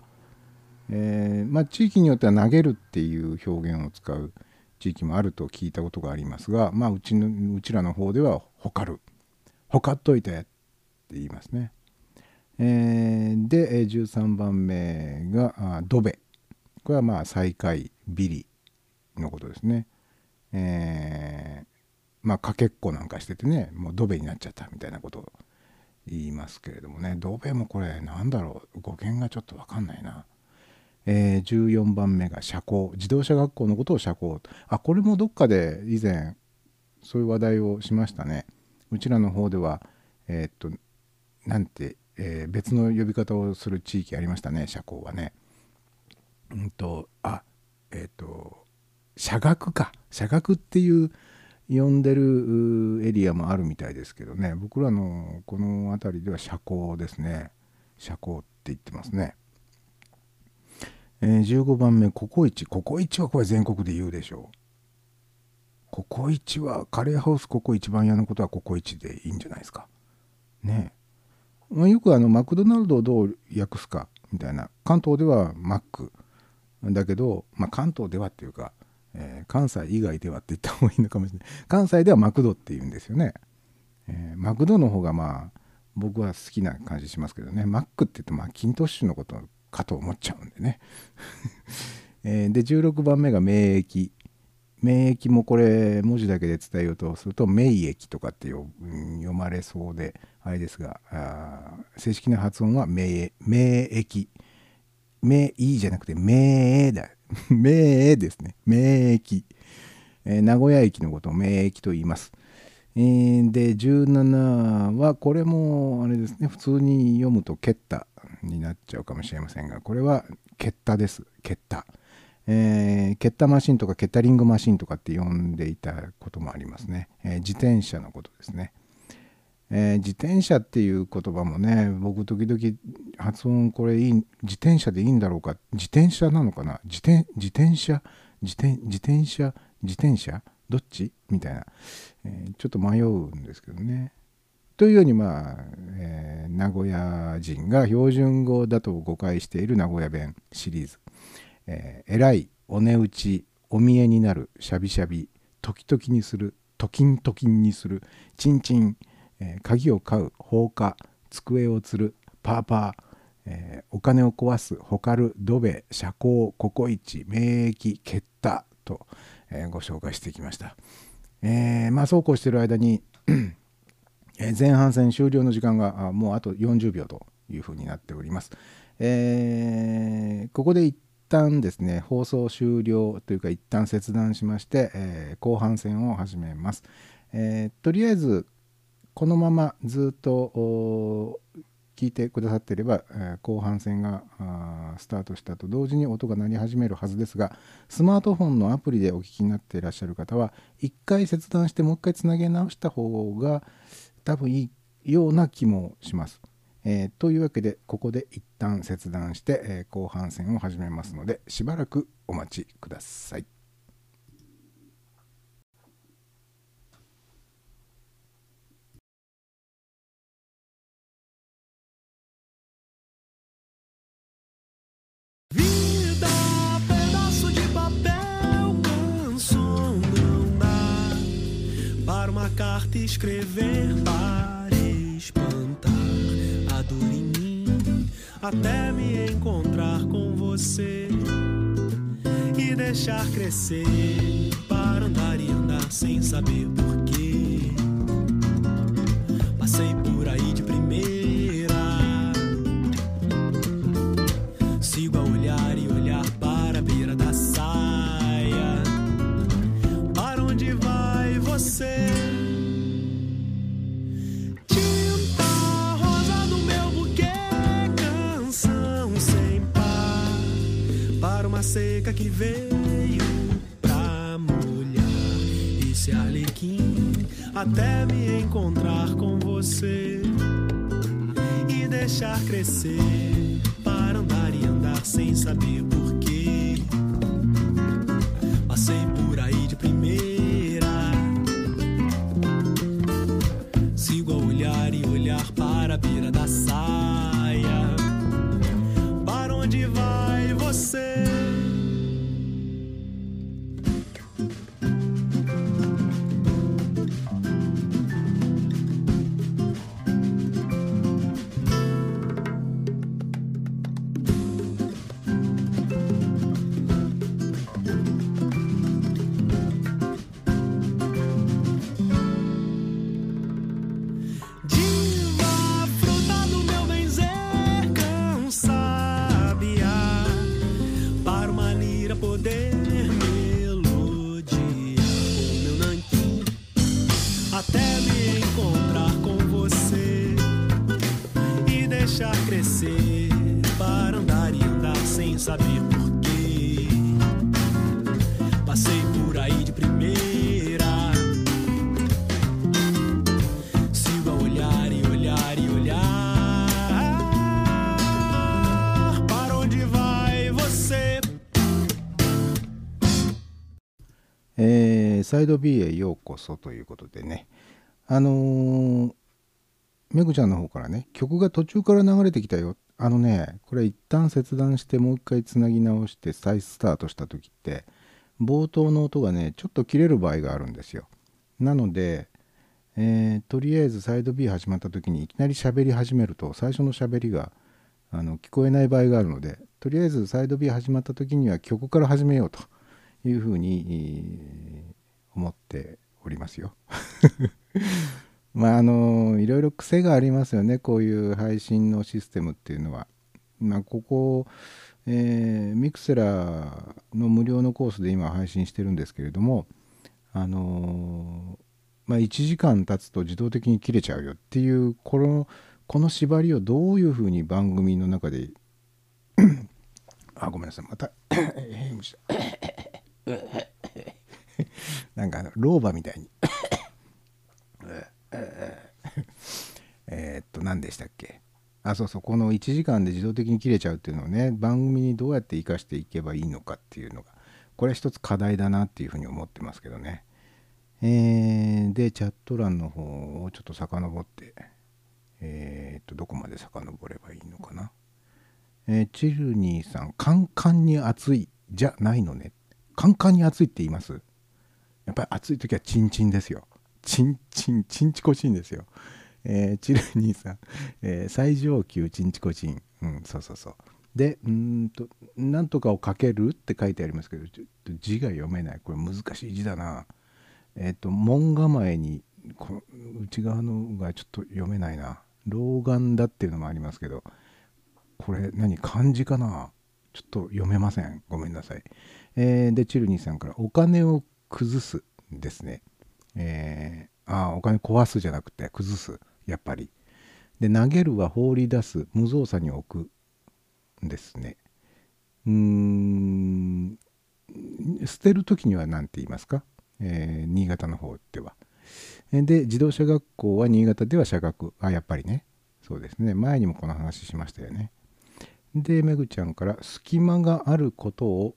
えーまあ地域によっては投げるっていう表現を使う地域もあると聞いたことがありますがまあうちのうちらの方ではほかる。ほかっといてって言いますね。えーで13番目があドベこれはまあ最下位ビリのことですね。えーまあかけっこなんかしててねもうドベになっちゃったみたいなことを言いますけれどもね。ドベもこれなんだろう語源がちょっと分かんないな、えー14番目が社交。自動車学校のことを社交あこれもどっかで以前そういう話題をしましたね。うちらの方ではえーっとなんて、えー別の呼び方をする地域ありましたね社交はね。うんとあえっ、と社学か。社学っていう呼んでるエリアもあるみたいですけどね。僕らのこの辺りでは社交ですね。社交って言ってますね、えー15番目ココイチ。ココイチはこれ全国で言うでしょう。ココイチはカレーハウスココ一番屋のことはココイチでいいんじゃないですか。ね。えまよくあのマクドナルドをどう訳すかみたいな。関東ではマックだけど、まあ、関東ではっていうか、えー関西以外ではって言った方がいいのかもしれない。関西ではマクドって言うんですよね、えーマクドの方がまあ僕は好きな感じしますけどね。マックって言ってまあキントッシュのことかと思っちゃうんでね、えーで16番目が免疫免疫もこれ文字だけで伝えようとすると免疫とかって読まれそうであれですがあ正式な発音は免免疫免疫じゃなくて免疫だ。免疫ですね。免疫、えー名古屋駅のことを免疫と言います、えーで17はこれもあれですね。普通に読むと「蹴った」になっちゃうかもしれませんがこれは「蹴った」です「蹴った」えーケッタマシンとかケッタリングマシンとかって呼んでいたこともありますね、え自転車のことですね、えー自転車っていう言葉もね僕時々発音これいい自転車でいいんだろうか。自転車なのかな？自転自転車？自転自転車？自転車？どっち？みたいな、えーちょっと迷うんですけどね。というようにまあ、えー名古屋人が標準語だと誤解している名古屋弁シリーズ。えー、偉いお値打ちお見えになるしゃびしゃび時々にするときんときんにするちんちん、えー鍵を買う放火机をつるパーパー、えーお金を壊すほかるドベ社交ココイチ免疫蹴ったと、えーご紹介してきました、えーまあそうこうしている間に前半戦終了の時間がもうあと40秒というふうになっております。えーここで一旦ですね放送終了というか一旦切断しまして、えー後半戦を始めます。えーとりあえずこのままずっと聞いてくださっていれば、え後半戦がスタートしたと同時に音が鳴り始めるはずですがスマートフォンのアプリでお聞きになっていらっしゃる方は一回切断してもう一回つなげ直した方が多分いいような気もします。えーというわけでここで一旦切断して、え後半戦を始めますのでしばらくお待ちください。Escrever, para espantar a dor em mim, até me encontrar com você e deixar crescer para andar e andar sem saber porquê. Passei veio pra molhar esse arlequim até me encontrar com você e deixar crescer para andar e andar sem saber porquê. Passei por aí de primeira, sigo a olhar e olhar para a beira da saia. Para onde vai você? Lira poder melodiar o meu nanquim Até me encontrar com você E deixar crescer para andar e andar sem saber サイド B へようこそということでね。あのーめぐちゃんの方からね曲が途中から流れてきたよ。あのねこれ一旦切断してもう一回つなぎ直して再スタートした時って冒頭の音がねちょっと切れる場合があるんですよ。なので、えーとりあえずサイド B 始まった時にいきなり喋り始めると最初の喋りがあの聞こえない場合があるのでとりあえずサイド B 始まった時には曲から始めようというふうにえー思っておりますよ。まああのいろいろ癖がありますよねこういう配信のシステムっていうのは。まあ、ここ、えーミクセラーの無料のコースで今配信してるんですけれどもあのまあ、1時間経つと自動的に切れちゃうよっていうこのこの縛りをどういうふうに番組の中で あごめんなさいまた しろなんか老婆みたいに。えっと何でしたっけ？あそうそうこの1時間で自動的に切れちゃうっていうのをね番組にどうやって生かしていけばいいのかっていうのがこれ一つ課題だなっていうふうに思ってますけどね。えーでチャット欄の方をちょっと遡ってえっとどこまで遡ればいいのかな？えーチルニーさんカンカンに熱いじゃないのね。カンカンに熱いって言います？やっぱり暑い時はチンチンですよ。チンチン、チンチコチンですよ。えーチルニーさん、えー最上級チンチコチン。うん、そうそうそう。で、うんと、なんとかをかけるって書いてありますけど、字が読めない。これ難しい字だな。えっ、と、門構えに、この内側のがちょっと読めないな。老眼だっていうのもありますけど、これ何漢字かな？ちょっと読めません。ごめんなさい。えーで、チルニーさんから、お金を崩すですね。えーああ、お金壊すじゃなくて、崩す。やっぱり。で、投げるは放り出す。無造作に置く。ですね。うーん、捨てるときには何て言いますか、えー新潟の方では。で、自動車学校は新潟では社学。あ、やっぱりね。そうですね。前にもこの話しましたよね。で、めぐちゃんから、隙間があることを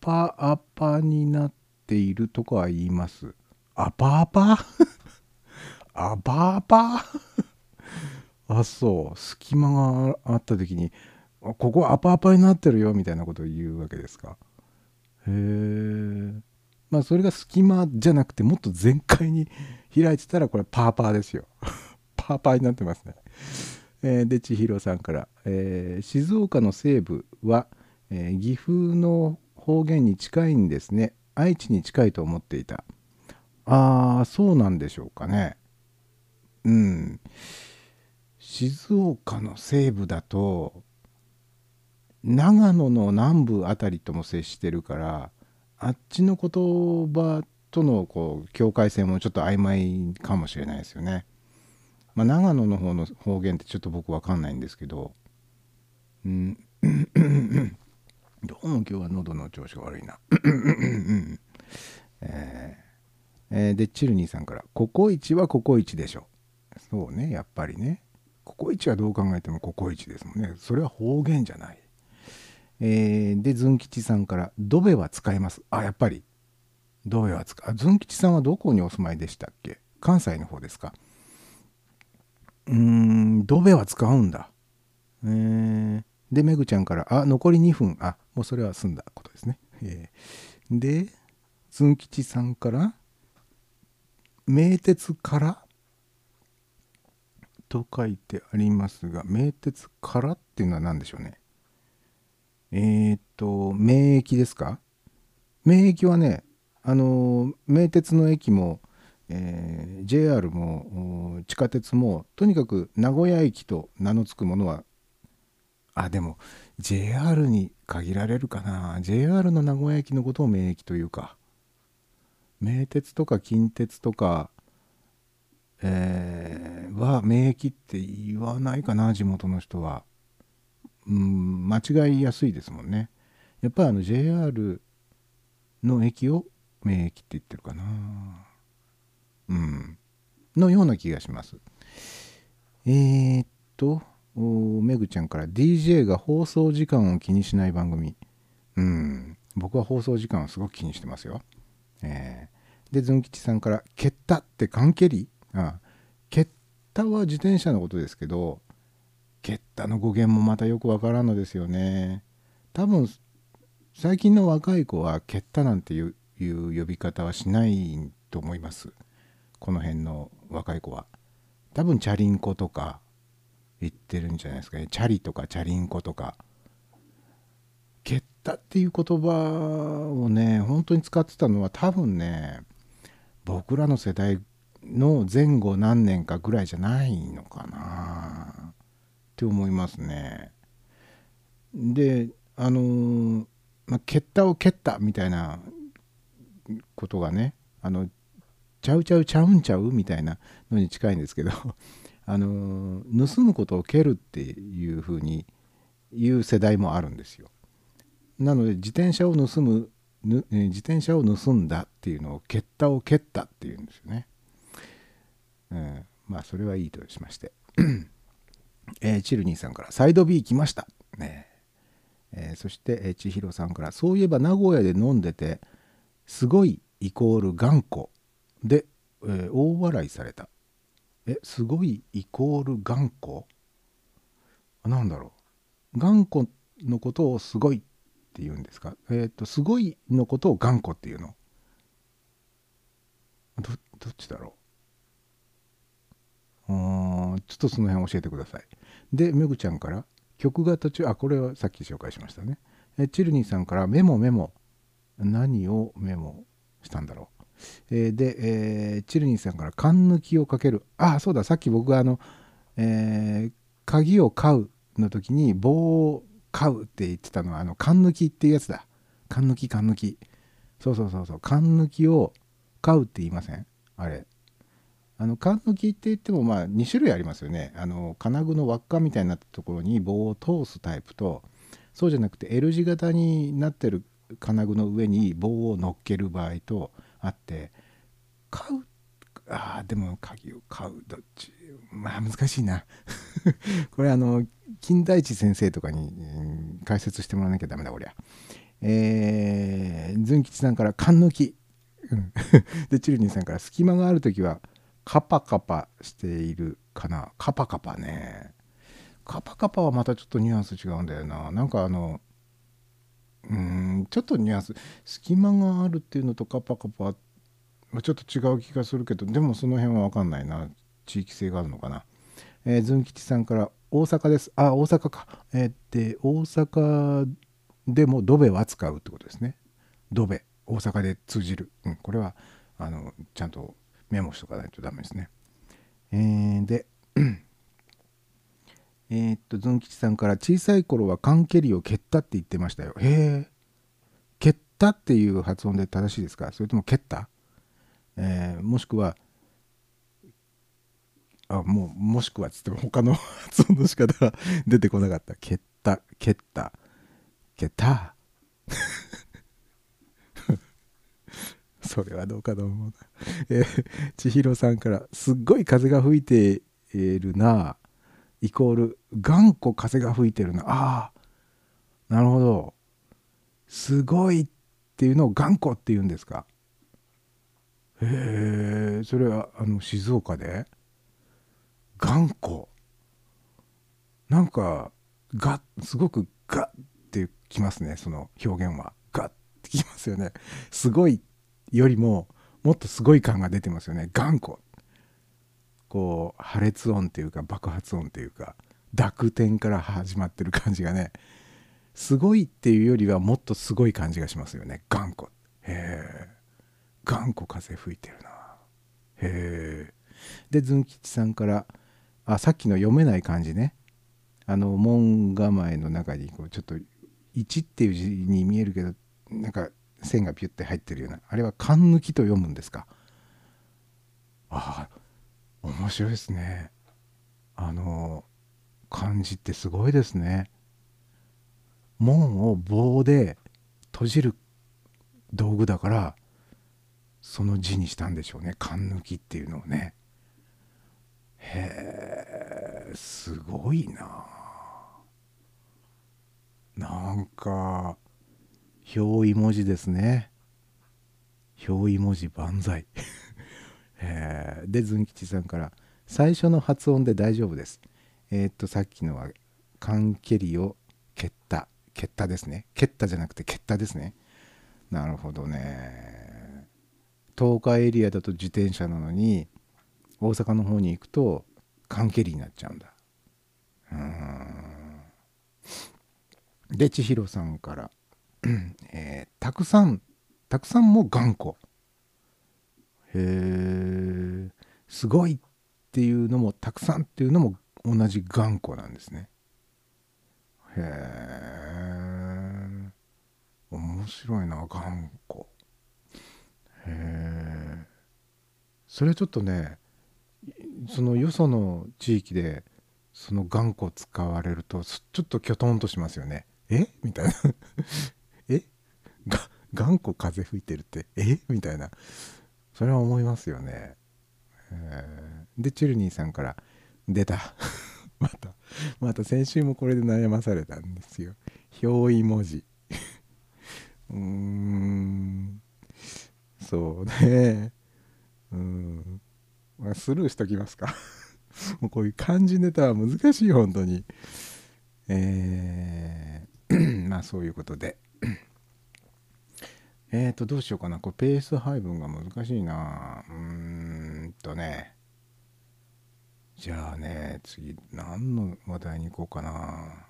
パアパになっているとかは言います。アパアパ？アパアパ？あ、そう。隙間があった時に、ここアパアパになってるよみたいなことを言うわけですか？へえ。まあそれが隙間じゃなくてもっと全開に開いてたらこれパーパーですよ。パーパーになってますね。えーで千尋さんから、えー静岡の西部は、えー岐阜の方言に近いんですね。愛知に近いと思っていた。ああそうなんでしょうかね。うん。静岡の西部だと長野の南部あたりとも接してるからあっちの言葉とのこう境界線もちょっと曖昧かもしれないですよね。まあ、長野の方の方言ってちょっと僕わかんないんですけど、うん、どうも今日は喉の調子が悪いな。えーえーでチルニーさんから「ココイチはココイチでしょ」そうねやっぱりね。ココイチはどう考えてもココイチですもんね。それは方言じゃない。えーでズン吉さんから「ドベは使えます」あやっぱり。ドベは使う。ズン吉さんはどこにお住まいでしたっけ？関西の方ですか。うーんドベは使うんだ。えーでめぐちゃんから「あ残り2分」あもうそれは済んだことですね。えーでズン吉さんから「名鉄から」と書いてありますが名鉄からっていうのは何でしょうね。えーっと名駅ですか？名駅はねあの名鉄の駅も、えー JR も地下鉄もとにかく名古屋駅と名の付くものはあでも JR に限られるかな。JR の名古屋駅のことを名駅というか。名鉄とか近鉄とか、えーは名駅って言わないかな地元の人は。うん間違いやすいですもんね。やっぱりあの JR の駅を名駅って言ってるかな。うん。のような気がします。えー、っとめぐちゃんから DJ が放送時間を気にしない番組。うん。僕は放送時間をすごく気にしてますよ。えー。でズン吉さんから「蹴った」って関係りあ蹴ったは自転車のことですけど蹴ったの語源もまたよくわからんのですよね。多分最近の若い子は蹴ったなんていう呼び方はしないと思います。この辺の若い子は。多分チャリンコとか言ってるんじゃないですかね。チャリとかチャリンコとか。蹴ったっていう言葉をね本当に使ってたのは多分ね僕らの世代の前後何年かぐらいじゃないのかな。って思いますね。であのーまあ、蹴ったを蹴ったみたいなことがねあのちゃうちゃうちゃうんちゃうみたいなのに近いんですけどあの盗むことを蹴るっていうふうに言う世代もあるんですよ。なので自転車を盗む自転車を盗んだっていうのを蹴ったを蹴ったっていうんですよね。うん、まあそれはいいとしまして。えーチルニーさんから「サイド B 来ました」ねえーそして、えー千尋さんから「そういえば名古屋で飲んでてすごいイコール頑固で、えー大笑いされた」えすごいイコール頑固？なんだろう。頑固のことをすごいって言うんですか？えっ、とすごいのことを頑固っていうの？どどっちだろう？あーちょっとその辺教えてください。でめぐちゃんから曲が途中あこれはさっき紹介しましたね。えチルニーさんからメモメモ。何をメモしたんだろう、えーで、えーチルニーさんから缶抜きをかける。あそうださっき僕があの、えー鍵を買うの時に棒を買うって言ってたのはあの缶抜きっていうやつだ。缶抜き缶抜き。そうそうそうそう。缶抜きを買うって言いません？あれ。あの缶抜きって言ってもまあ2種類ありますよね。あの金具の輪っかみたいになったところに棒を通すタイプとそうじゃなくて L 字型になってる金具の上に棒を乗っける場合とあって買うあでも鍵を買うどっちまあ難しいな。これあの金田一先生とかに、うん解説してもらわなきゃダメだこりゃ。えー、ずん吉さんから缶抜き、うん。でチルニーさんから隙間がある時はカパカパしているかな。カパカパね。カパカパはまたちょっとニュアンス違うんだよな。なんかあのうんちょっとニュアンス隙間があるっていうのとカパカパちょっと違う気がするけどでもその辺は分かんないな。地域性があるのかな。えー、ずん吉さんから大阪です。あ大阪か。えーで大阪でもドベは使うってことですね。ドベ大阪で通じる、うん、これはあのちゃんとメモしとかないとダメですね。えーでえーっとずん吉さんから小さい頃は缶蹴りを蹴ったって言ってましたよ。へえ蹴ったっていう発音で正しいですか？それとも蹴った、えーもしくはあもうもしくはつっても他の発音の仕方が 出てこなかった。蹴った蹴った。蹴った。それはどうかと思うな。えー千尋さんから、すっごい風が吹いているなぁ、イコール、頑固風が吹いてるな。ああ、なるほど。すごいっていうのを頑固って言うんですか？へえ、それは、あの、静岡で？頑固。なんか、が、すごくガッってきますね、その表現は。ガッってきますよね。すごいよりも、もっとすごい感が出てますよね。頑固。こう、破裂音っていうか、爆発音っていうか、濁点から始まってる感じがね、すごいっていうよりはもっとすごい感じがしますよね。頑固。へえ。頑固風吹いてるな。へえ。で、ズン吉さんから、あ、さっきの読めない漢字ね。あの、門構えの中に、こう、ちょっと、1っていう字に見えるけど、なんか、線がピュッて入ってるような。あれは、勘抜きと読むんですか？ああ、面白いですね。あの、漢字ってすごいですね。門を棒で閉じる道具だから、その字にしたんでしょうね。勘抜きっていうのをね。へえ、すごいな。なんか、表意文字ですね。表意文字万歳。えーで、ズン吉さんから、最初の発音で大丈夫です。えーっと、さっきのは、缶蹴りを蹴った。蹴ったですね。蹴ったじゃなくて蹴ったですね。なるほどね。東海エリアだと自転車なのに、大阪の方に行くと、缶蹴りになっちゃうんだ。うん。で、千尋さんから、えーたくさん、たくさんも頑固。へえ、すごいっていうのも、たくさんっていうのも同じ頑固なんですね。へえ、面白いな、頑固。へえ、それちょっとね、そのよその地域で、その頑固使われると、ちょっときょとんとしますよね。え？みたいな。え？が頑固風吹いてるって？え？みたいなそれは思いますよね、えー。でチュルニーさんから出た。またまた先週もこれで悩まされたんですよ。表意文字。うーん。そうね。うん、まあ、スルーしときますか。もうこういう漢字ネタは難しい本当に。えー。まあそういうことで。えーと、どうしようかな。これペース配分が難しいな。うーんとね。じゃあね、次、何の話題に行こうかな。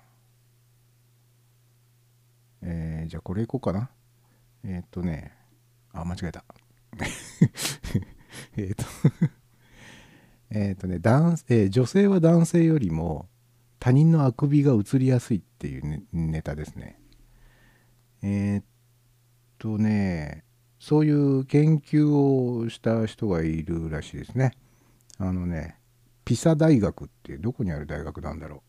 えー、じゃあこれ行こうかな。えっ、とね、あ、間違えた。えっと、えっとね、男えー女性は男性よりも他人のあくびが映りやすいっていうネネタですね。えーとね、そういう研究をした人がいるらしいですね。あのね、ピサ大学ってどこにある大学なんだろ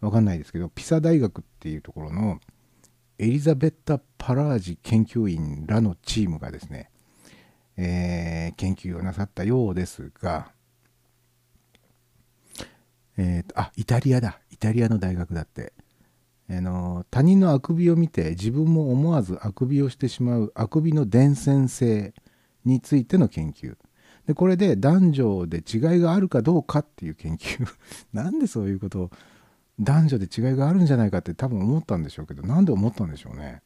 う。わかんないですけど、ピサ大学っていうところのエリザベッタ・パラージ研究員らのチームがですね、えー研究をなさったようですが、えーとあイタリアだイタリアの大学だってあの他人のあくびを見て自分も思わずあくびをしてしまうあくびの伝染性についての研究。でこれで男女で違いがあるかどうかっていう研究。なんでそういうことを男女で違いがあるんじゃないかって多分思ったんでしょうけどなんで思ったんでしょうね。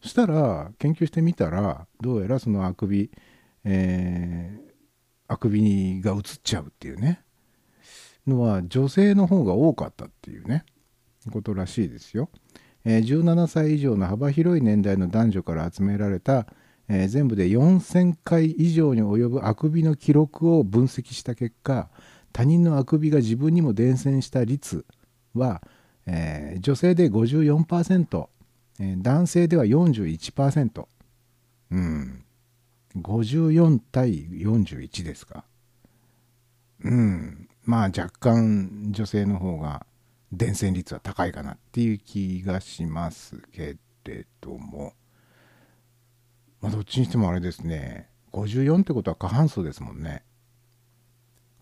そしたら研究してみたらどうやらそのあくび、えーあくびが映っちゃうっていうね。のは女性の方が多かったっていうね。ことらしいですよ。えー17歳以上の幅広い年代の男女から集められた、えー全部で4000回以上に及ぶあくびの記録を分析した結果他人のあくびが自分にも伝染した率は、えー女性で54%、えー男性では41%うん。54対41ですか。うん。まあ若干女性の方が伝染率は高いかなっていう気がしますけれども。まあどっちにしてもあれですね。54ってことは過半数ですもんね。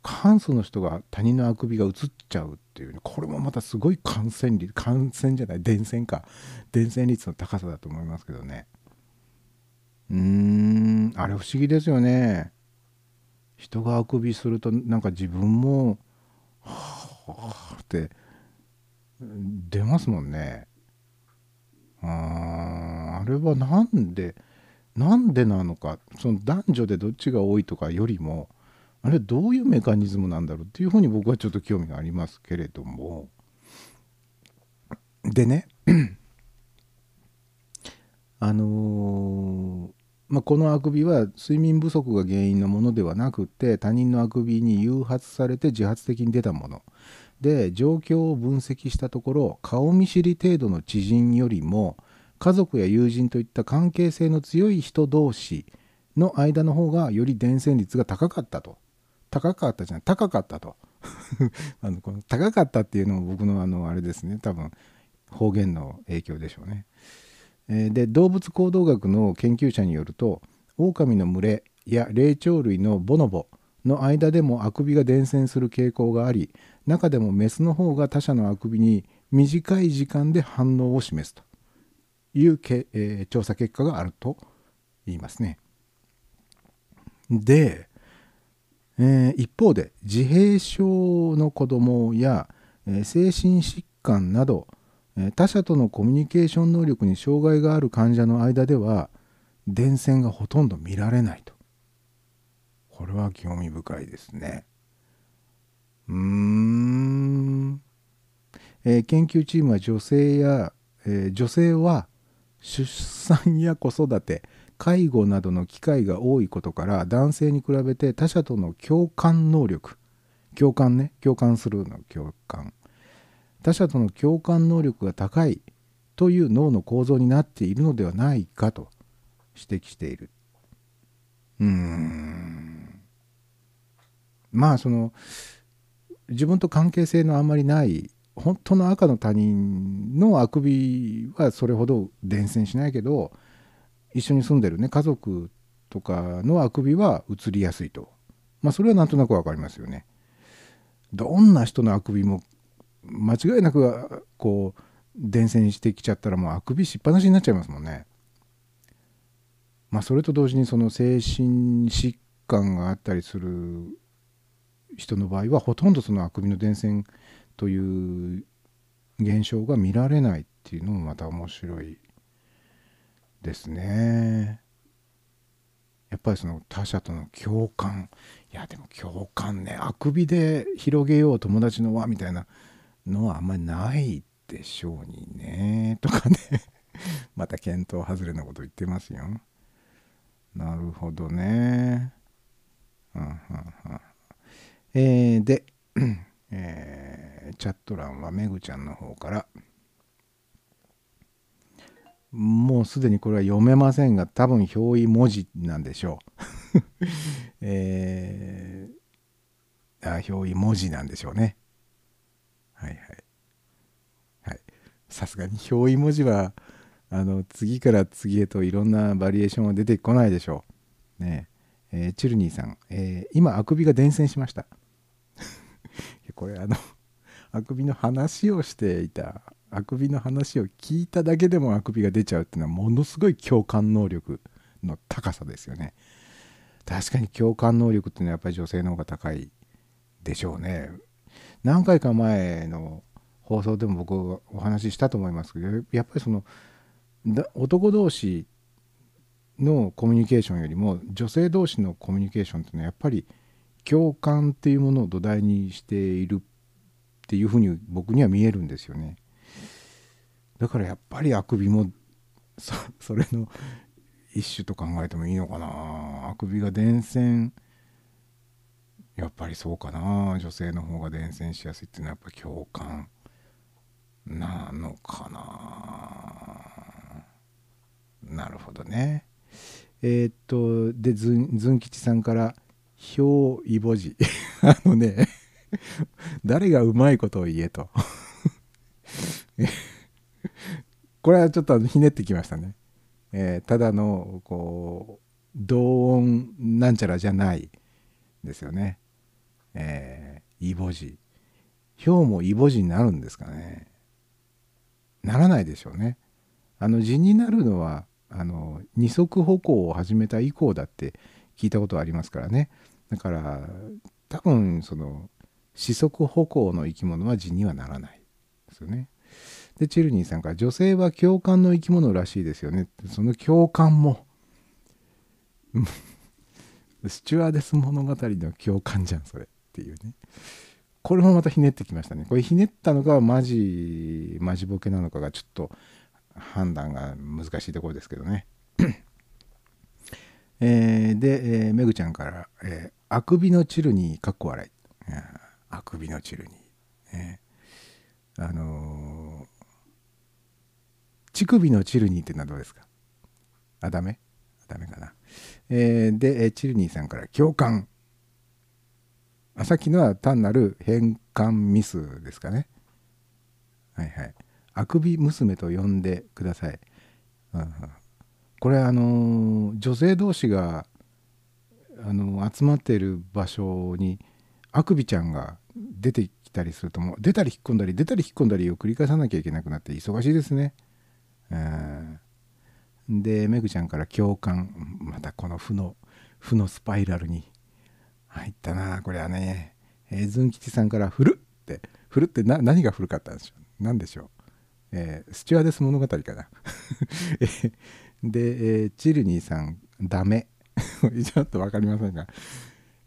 過半数の人が他人のあくびが移っちゃうっていうね。これもまたすごい感染率感染じゃない伝染か。伝染率の高さだと思いますけどね。うーん。あれ不思議ですよね。人があくびするとなんか自分もはあって出ますもんね。ああれはなんでなんでなのか。その男女でどっちが多いとかよりもあれどういうメカニズムなんだろうっていうふうに僕はちょっと興味がありますけれども。でね あのーまあ、このあくびは睡眠不足が原因のものではなくて他人のあくびに誘発されて自発的に出たもの。で状況を分析したところ顔見知り程度の知人よりも家族や友人といった関係性の強い人同士の間の方がより伝染率が高かったと。高かったじゃない高かったと。あのこの高かったっていうのも僕のあのあれですね。多分方言の影響でしょうね。えーで動物行動学の研究者によると狼の群れや霊長類のボノボの間でもあくびが伝染する傾向があり中でもメスの方が他者のあくびに短い時間で反応を示すというけ、えー調査結果があると言いますね。で、えー一方で自閉症の子どもや、えー精神疾患などえ他者とのコミュニケーション能力に障害がある患者の間では伝染がほとんど見られないとこれは興味深いですねうーん、えー研究チームは女性や、えー女性は出産や子育て介護などの機会が多いことから男性に比べて他者との共感能力共感ね共感するの共感。他者との共感能力が高いという脳の構造になっているのではないかと指摘している。うーん。まあその自分と関係性のあんまりない本当の赤の他人のあくびはそれほど伝染しないけど一緒に住んでるね家族とかのあくびは移りやすいとまあそれはなんとなくわかりますよねどんな人のあくびも間違いなくこう伝染してきちゃったらもうあくびしっぱなしになっちゃいますもんね。まあそれと同時にその精神疾患があったりする人の場合はほとんどそのあくびの伝染という現象が見られないっていうのもまた面白いですね。やっぱりその他者との共感。いやでも共感ね。あくびで広げよう友達の輪みたいなのはあんまりないでしょうにね。とかね。また検討外れなこと言ってますよ。なるほどね。うんうんうん。えーで、えーチャット欄はめぐちゃんの方からもうすでにこれは読めませんが多分表意文字なんでしょう えー、あ表意文字なんでしょうねはいはい。はい。さすがに表意文字は、あの、次から次へといろんなバリエーションは出てこないでしょう。ねえ。ーチルニーさん、えー今、あくびが伝染しました。これ、あの、あくびの話をしていた、あくびの話を聞いただけでもあくびが出ちゃうっていうのは、ものすごい共感能力の高さですよね。確かに共感能力っていうのはやっぱり女性の方が高いでしょうね。何回か前の放送でも僕お話ししたと思いますけどやっぱりその男同士のコミュニケーションよりも女性同士のコミュニケーションっていうのはやっぱり共感っていうものを土台にしているっていうふうに僕には見えるんですよね。だからやっぱりあくびもそれの一種と考えてもいいのかな。あくびが伝染やっぱりそうかな。女性の方が伝染しやすいっていうのはやっぱ共感なのかな。なるほどね。えーっとでずんずん吉さんから「表意文字」あのね誰がうまいことを言えと これはちょっとひねってきましたね。えーただのこう同音なんちゃらじゃないですよね。えー、イボジ。ヒョウもイボジになるんですかね。ならないでしょうね。あの字になるのはあの二足歩行を始めた以降だって聞いたことありますからね。だから多分その四足歩行の生き物は字にはならないですよね。でチルニーさんから女性は共感の生き物らしいですよね。その共感も スチュワーデス物語の共感じゃんそれっていうね。これもまたひねってきましたね。これひねったのかマジマジボケなのかがちょっと判断が難しいところですけどね。えーで、えーめぐちゃんから、えーあくびのチルニーかっこ笑い。あくびのチルニー。ねあのー乳首のチルニーってのはどうですか？あ、ダメ？ダメかな。えーで、チルニーさんから共感。あさっきのは単なる変換ミスですかね。はいはい。あくび娘と呼んでください。うんこれあのー女性同士があの集まっている場所にあくびちゃんが出てきたりするともう出たり引っ込んだり出たり引っ込んだりを繰り返さなきゃいけなくなって忙しいですね。でめぐちゃんから共感またこの負の負のスパイラルに入ったなこれはね、えー、ずん吉さんから「振る」って振るってな何が古かったんでしょう何でしょう、えースチュワーデス物語かな。で、えーチルニーさん「ダメ」ちょっと分かりませんが。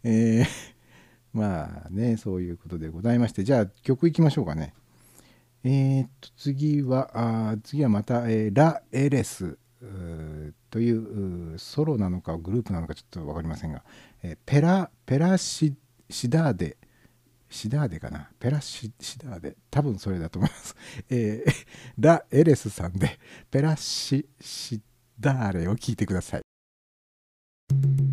えー まあねそういうことでございまして。じゃあ曲いきましょうかね。えー、っと次はあ次はまた、えーラ・エレスというソロなのかグループなのかちょっと分かりませんが、えーペラペラシシダーデシダーデかな？ペラシシダーデ？多分それだと思います、えーラ・エレスさんでペラシシダーレを聞いてください「you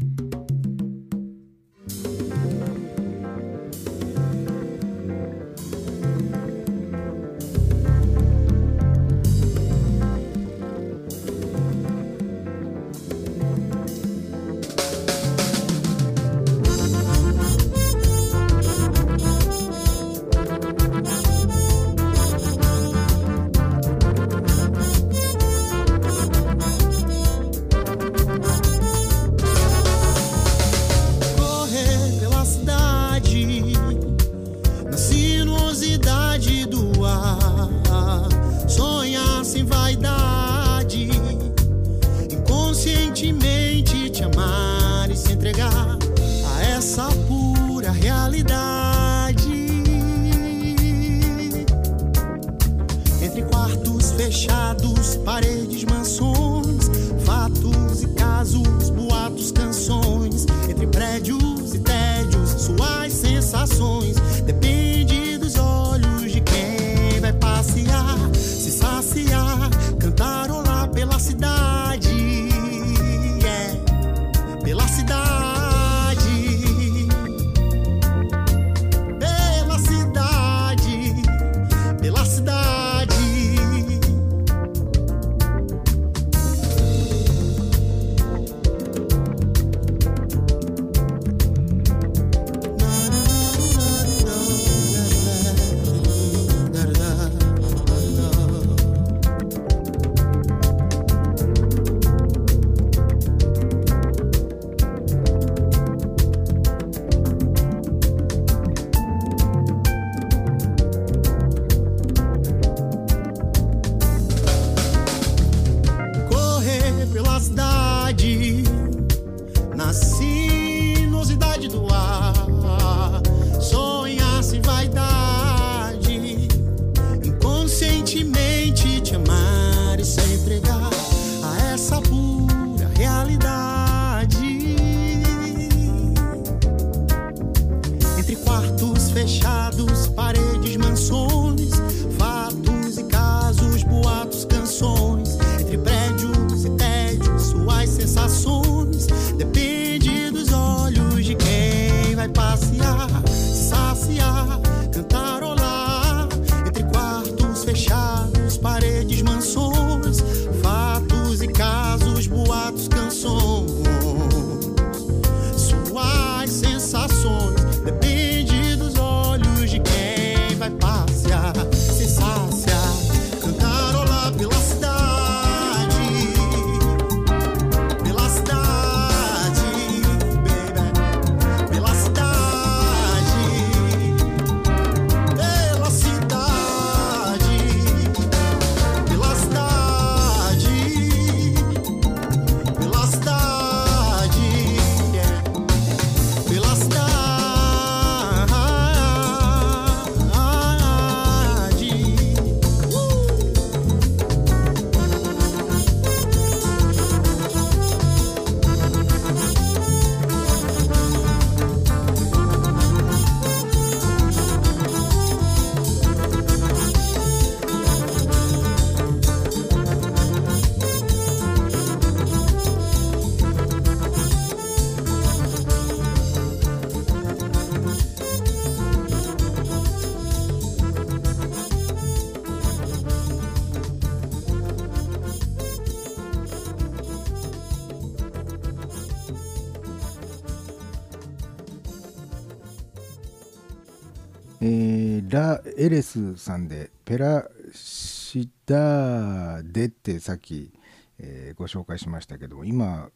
エレスさんで「ペラシダーデ」ってさっき、えーご紹介しましたけど今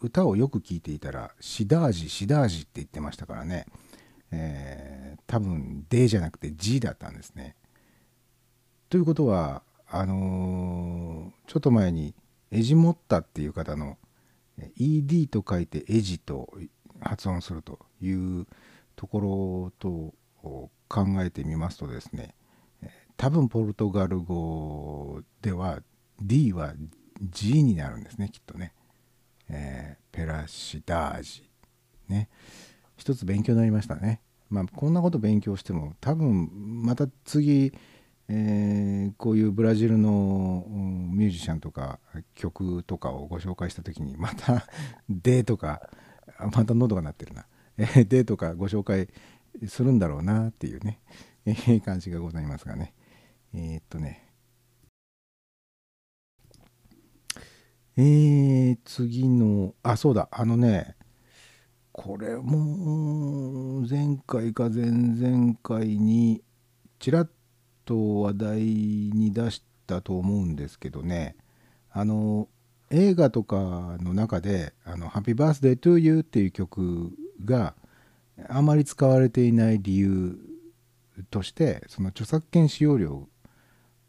歌をよく聞いていたら「シダージシダージ」って言ってましたからね、えー多分「デ」じゃなくて「G」だったんですね。ということはあのーちょっと前にエジモッタっていう方の ED と書いてエジと発音するというところと考えてみますとですねえ多分ポルトガル語では D は G になるんですねきっとね、えーペラシダージ。ね。一つ勉強になりましたね。まあこんなこと勉強しても多分また次えーこういうブラジルのミュージシャンとか曲とかをご紹介した時にまた「で」とかまた喉が鳴ってるな「えーで」とかご紹介するんだろうなっていうね、え ー感じがございますがね。えーっとね。えー次のあそうだ。あのねこれも前回か前々回にちらっと話題に出したと思うんですけどね。あの映画とかの中で「あの Happy Birthday to You」っていう曲があまり使われていない理由としてその著作権使用料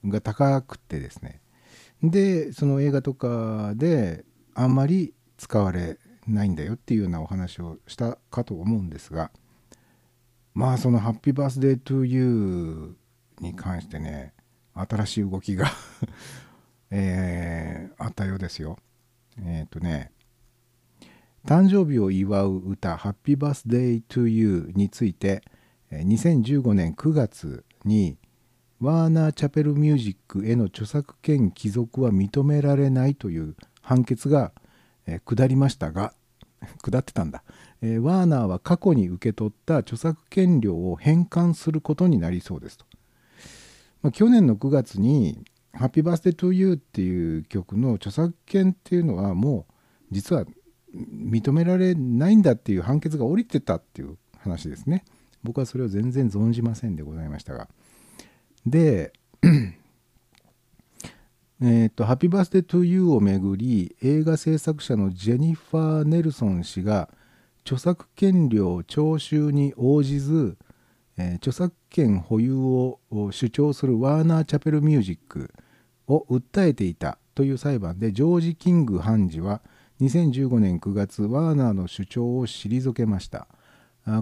が高くてですねでその映画とかであんまり使われないんだよっていうようなお話をしたかと思うんですがまあその「ハッピーバースデートゥーユーに関してね新しい動きが えーあったようですよ。えっ、とね誕生日を祝う歌「ハッピーバースデートゥーユーについて2015年9月にワーナー・チャペル・ミュージックへの著作権帰属は認められないという判決が、下りましたが 下ってたんだ、えーワーナーは過去に受け取った著作権料を返還することになりそうですと、まあ、去年の9月に「ハッピーバースデートゥーユーっていう曲の著作権っていうのはもう実は認められないんだっていう判決が下りてたっていう話ですね。僕はそれを全然存じませんでございましたが。で えっと「ハッピーバースデートゥーユーをめぐり映画制作者のジェニファー・ネルソン氏が著作権料徴収に応じず、えー著作権保有を主張するワーナー・チャペル・ミュージックを訴えていたという裁判でジョージ・キング判事は2015年9月ワーナーの主張を退けました。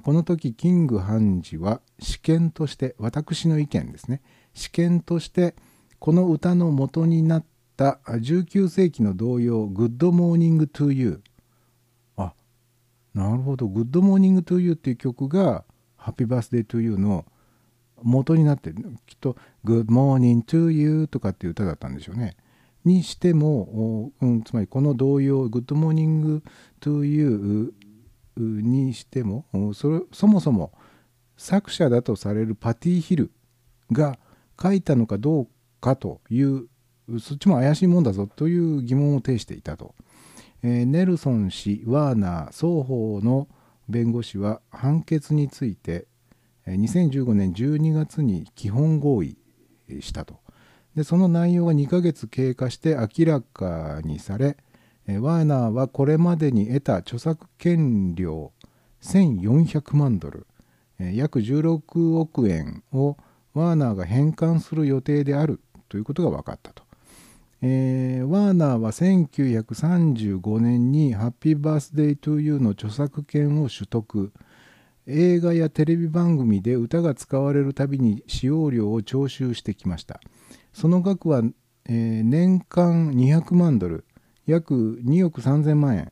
この時キング判事は試験として私の意見ですね。試験としてこの歌の元になった19世紀の童謡「Good Morning to You」あなるほど「Good Morning to You」っていう曲が「Happy Birthday to You」の元になってるきっと「Good Morning to You」とかっていう歌だったんでしょうね。にしても、うん、つまりこの童謡「Good Morning to You」にしてもそれそもそも作者だとされるパティ・ヒルが書いたのかどうかというそっちも怪しいもんだぞという疑問を呈していたと、えーネルソン氏ワーナー双方の弁護士は判決について2015年12月に基本合意したと。でその内容が2ヶ月経過して明らかにされえワーナーはこれまでに得た著作権料1400万ドルえ約16億円をワーナーが返還する予定であるということが分かったと。えーワーナーは1935年に「ハッピーバースデートゥーユーの著作権を取得映画やテレビ番組で歌が使われるたびに使用料を徴収してきましたその額は、えー年間200万ドル約2億3000万円。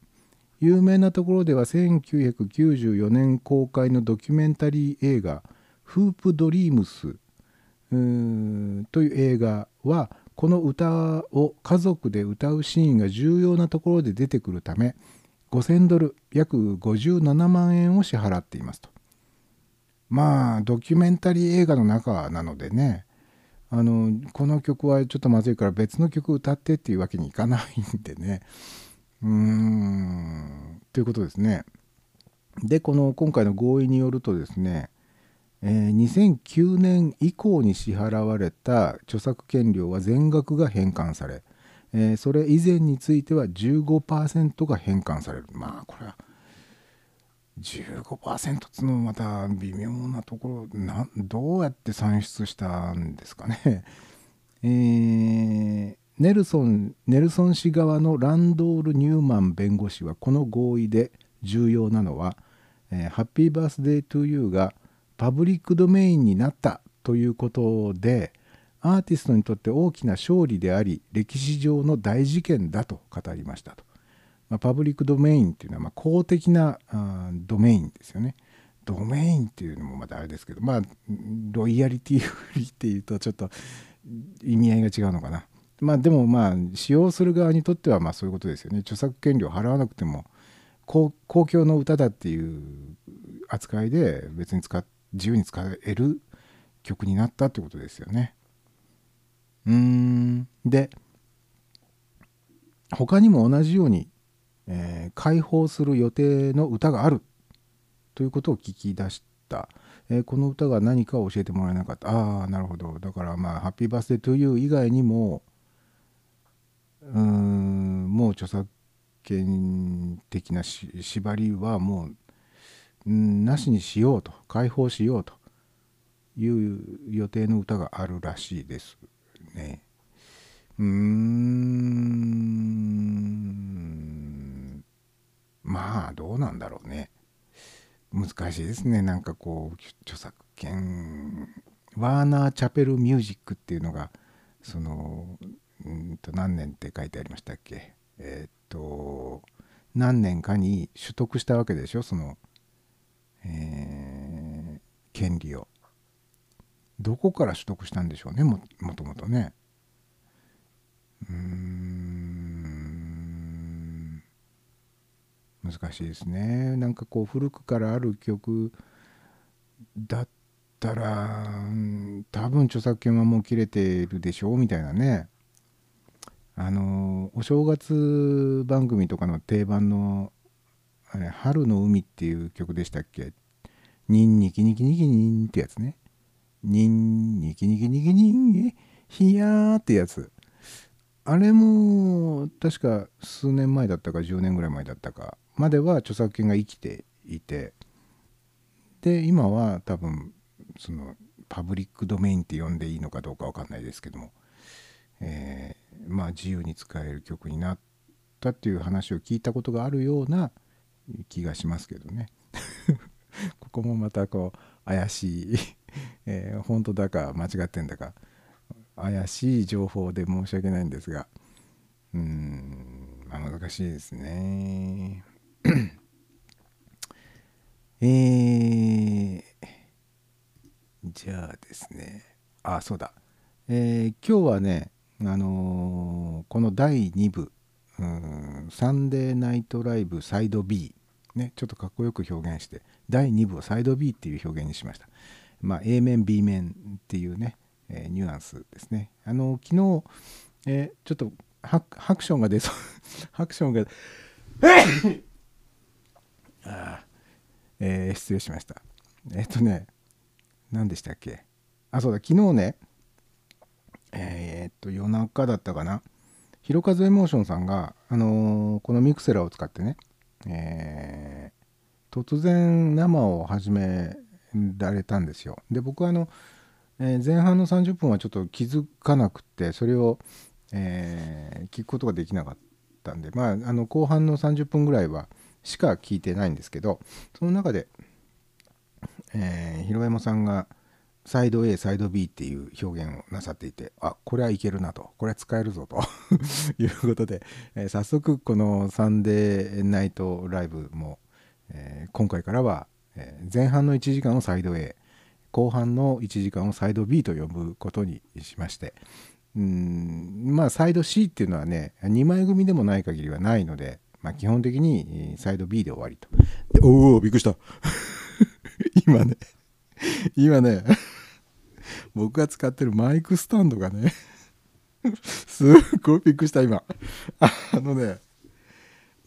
有名なところでは1994年公開のドキュメンタリー映画「フープドリームス」という映画はこの歌を家族で歌うシーンが重要なところで出てくるため5000ドル約57万円を支払っていますと。まあドキュメンタリー映画の中なのでねあのこの曲はちょっとまずいから別の曲歌ってっていうわけにいかないんでね。うーん。ということですね。でこの今回の合意によるとですねえー2009年以降に支払われた著作権料は全額が返還され、えーそれ以前については15%が返還される。まあこれは15%っつうのもまた微妙なところなどうやって算出したんですかね。えーネルソンネルソン氏側のランドール・ニューマン弁護士はこの合意で重要なのは「えー Happy Birthday to You がパブリックドメインになったということでアーティストにとって大きな勝利であり歴史上の大事件だと語りましたと。まあ、パブリックドメインっていうのはま公的なあドメインですよね。ドメインっていうのもまたあれですけどまあロイヤリティフリーっていうとちょっと意味合いが違うのかな。まあでもまあ使用する側にとってはまあそういうことですよね。著作権料払わなくても公共の歌だっていう扱いで別に使っ自由に使える曲になったってことですよね。うーんで他にも同じように、えー開放する予定の歌がある。ということを聞き出した、えーこの歌が何かを教えてもらえなかった。ああなるほど。だからまあ「ハッピーバースデートゥーユー」以外にもうんもう著作権的な縛りはもうなしにしようと。解放しようと。いう予定の歌があるらしいですね。うーん。まあどうなんだろうね。難しいですね。なんかこう著作権ワーナー・チャペル・ミュージックっていうのがそのうんと何年って書いてありましたっけ？えーっと何年かに取得したわけでしょ？その、えー権利を。どこから取得したんでしょうねもともとね。うーん。難しいですね。なんかこう古くからある曲だったら多分著作権はもう切れてるでしょうみたいなね。あのお正月番組とかの定番のあれ「春の海」っていう曲でしたっけ「ニンニキニキニキニン」ってやつね「ニンニキニキニキニンヒヤー」ってやつ。あれも確か数年前だったか10年ぐらい前だったか。までは著作権が生きていてで今は多分そのパブリックドメインって呼んでいいのかどうかわかんないですけども、えーまあ自由に使える曲になったっていう話を聞いたことがあるような気がしますけどね。ここもまたこう怪しい、えー本当だか間違ってんだか怪しい情報で申し訳ないんですがうん、まあ、難しいですね。えー、じゃあですね。あそうだ、えー今日はねあのーこの第2部サンデーナイトライブサイド B ねちょっとかっこよく表現して第2部をサイド B っていう表現にしました。まあ A 面 B 面っていうね、えーニュアンスですね。あの昨日、えちょっとハクションが出そう。ハクションが あー。えー失礼しました。えっ、とね何でしたっけ？あそうだ昨日ねえーっと夜中だったかな。ひろかずエモーションさんが、あのーこのミクセラを使ってね、えー突然生を始められたんですよ。で僕はあの、えー前半の30分はちょっと気づかなくてそれを、え聞くことができなかったんでまああの後半の30分ぐらいはしか聞いてないんですけどその中で、えー、ひろえもさんがサイド A サイド B っていう表現をなさっていてあこれはいけるなとこれは使えるぞと いうことで、えー早速このサンデーナイトライブも、えー今回からは、え前半の1時間をサイド A 後半の1時間をサイド B と呼ぶことにしましてうんまあサイド C っていうのはね2枚組でもない限りはないので、まあ、基本的にサイド B で終わりと。おおびっくりした。今ね今ね僕が使ってるマイクスタンドがねすっごいびっくりした今。あのね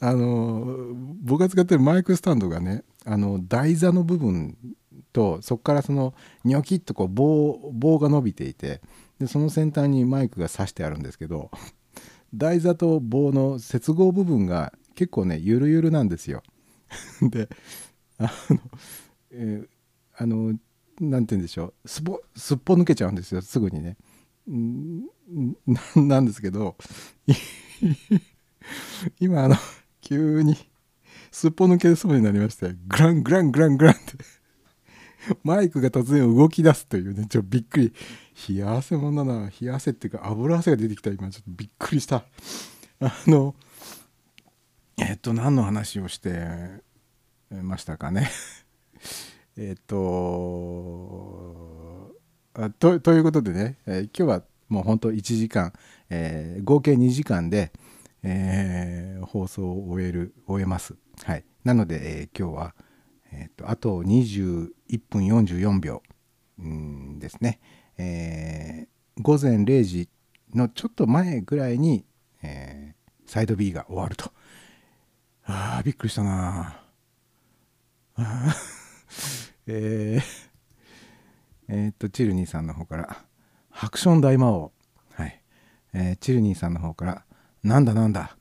あの僕が使ってるマイクスタンドがねあの台座の部分とそこからそのニョキッとこう棒棒が伸びていてでその先端にマイクが挿してあるんですけど台座と棒の接合部分が結構ねゆるゆるなんですよ。であの、えーあのなんて言うんでしょう。すぽすっぽ抜けちゃうんですよすぐにね。んななんですけど 今あの急にすっぽ抜けそうになりましてグラングラングラングランって。マイクが突然動き出すというねちょっとびっくり。冷や汗もんだな。冷や汗っていうか油汗が出てきた。今ちょっとびっくりした。あのえっと何の話をしてましたかね？えっとあとということでね、えー今日はもう本当1時間、えー合計2時間で、えー放送を終える終えます。はい、なので、えー今日は、えーとあと21分44秒ですね、えー午前0時のちょっと前ぐらいに、えーサイド B が終わると。あーびっくりしたなあ えーえーっと、チルニーさんの方から、ハクション大魔王。はい。えーチルニーさんの方から、なんだなんだ。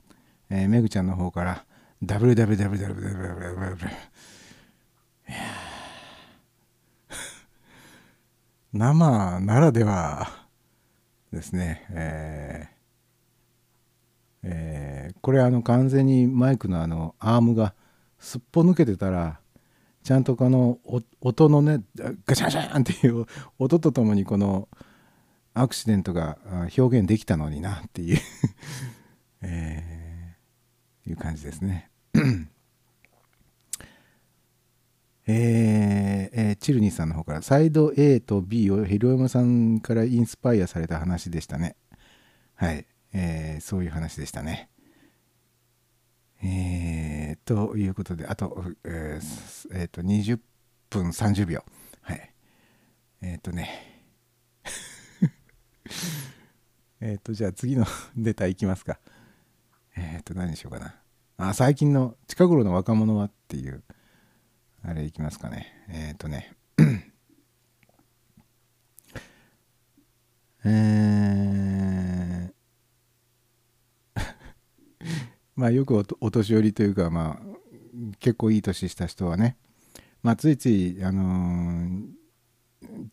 えーメグちゃんの方から、WWWWWW。いやー生ならではですね。えーえーこれあの完全にマイクのあのアームがすっぽ抜けてたらちゃんとこの音のねガチャガチャンっていう音とともにこのアクシデントが表現できたのになっていう、えーいう感じですね。えーえーチルニーさんの方からサイド A と B をヒロヤマさんからインスパイアされた話でしたね。はい、えーそういう話でしたね。えーということで、あと、えーえーと20分30秒。はい。えっ、とね。えっと、じゃあ次のデータいきますか。えっ、と、何にしようかな。あ、最近の近頃の若者はっていう、あれいきますかね。えっ、とね。えーまあよくお年寄りというかまあ結構いい年した人はねまあついついあのー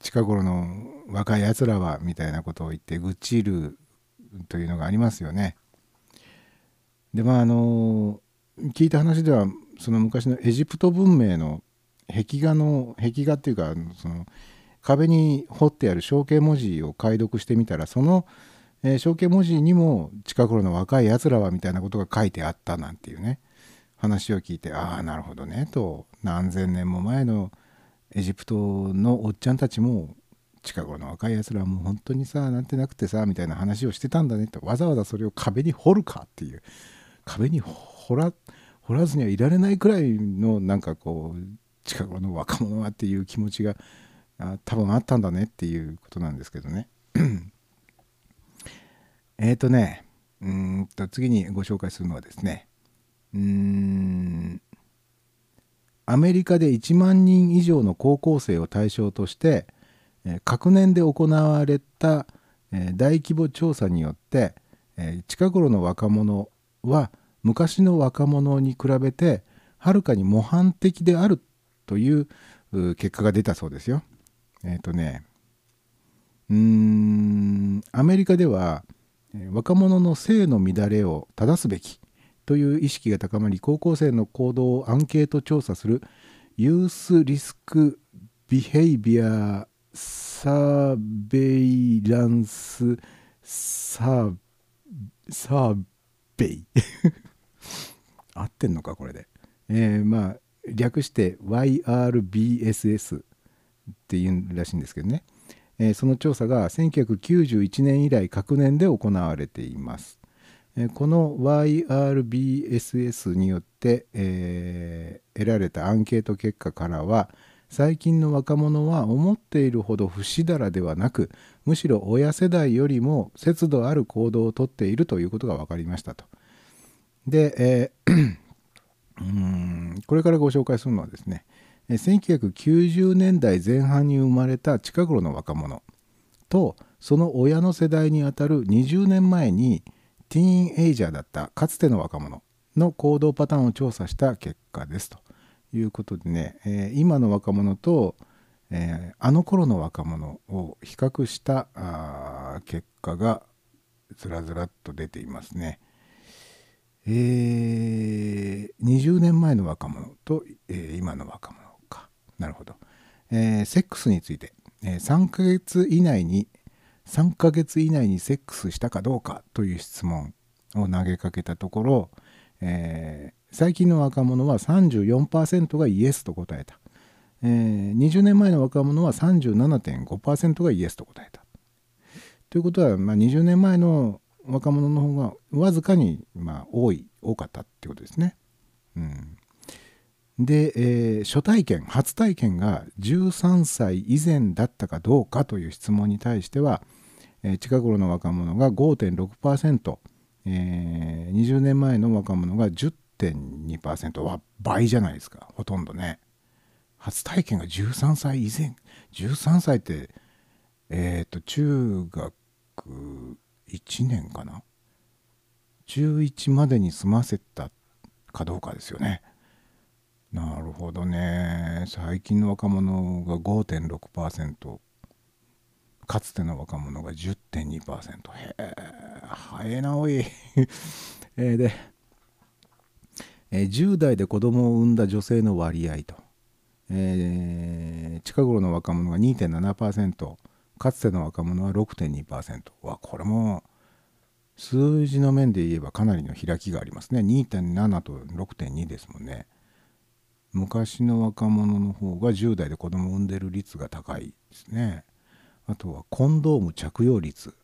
近頃の若いやつらはみたいなことを言って愚痴るというのがありますよね。でまああのー聞いた話ではその昔のエジプト文明の壁画の壁画っていうかその壁に彫ってある象形文字を解読してみたらその、えー象形文字にも近頃の若いやつらはみたいなことが書いてあったなんていうね。話を聞いてああなるほどね。と何千年も前のエジプトのおっちゃんたちも近頃の若いやつらはもう本当にさなんてなくてさみたいな話をしてたんだね。とわざわざそれを壁に彫るかっていう。壁に彫ら掘らずにはいられないくらいのなんかこう近頃の若者はっていう気持ちがあ多分あったんだねっていうことなんですけどね。えっとねうんと次にご紹介するのはですねうんアメリカで1万人以上の高校生を対象として、えー各年で行われた、えー大規模調査によって、えー近頃の若者は昔の若者に比べてはるかに模範的であるという結果が出たそうですよ。えっ、とねうーんアメリカでは若者の性の乱れを正すべきという意識が高まり高校生の行動をアンケート調査するユースリスクビヘイビアサーベイランスサーサーベイ。合ってんのかこれで、えーまあ略して YRBSS っていうらしいんですけどね、えーその調査が1991年以来各年で行われています。えーこの YRBSS によって、えー得られたアンケート結果からは最近の若者は思っているほど不死だらではなくむしろ親世代よりも節度ある行動をとっているということが分かりましたと。で、えー うんこれからご紹介するのはですね、1990年代前半に生まれた近頃の若者とその親の世代にあたる20年前にティーンエイジャーだったかつての若者の行動パターンを調査した結果ですということでね、えー今の若者と、えーあの頃の若者を比較した結果がずらずらっと出ていますね。えー20年前の若者と、え今の若者。なるほど。えーセックスについて、えー3ヶ月以内に3ヶ月以内にセックスしたかどうかという質問を投げかけたところ、えー最近の若者は34%がイエスと答えた、えー20年前の若者は37.5%がイエスと答えたということは、まあ、20年前の若者の方がわずかに、まあ、多い多かったってことですね。うん、で、えー初体験初体験が13歳以前だったかどうかという質問に対しては、えー近頃の若者が5.6%、えー20年前の若者が10.2%は倍じゃないですか。ほとんどね。初体験が13歳以前。13歳ってえっ、と中学1年かな。中1までに済ませたかどうかですよね。なるほどね。最近の若者が5.6%かつての若者が10.2%へえ早えなおい。えで、え10代で子供を産んだ女性の割合と、えー近頃の若者が2.7%かつての若者は6.2%わこれも数字の面で言えばかなりの開きがありますね。2.7と6.2ですもんね。昔の若者の方が10代で子供を産んでる率が高いですね。あとはコンドーム着用率、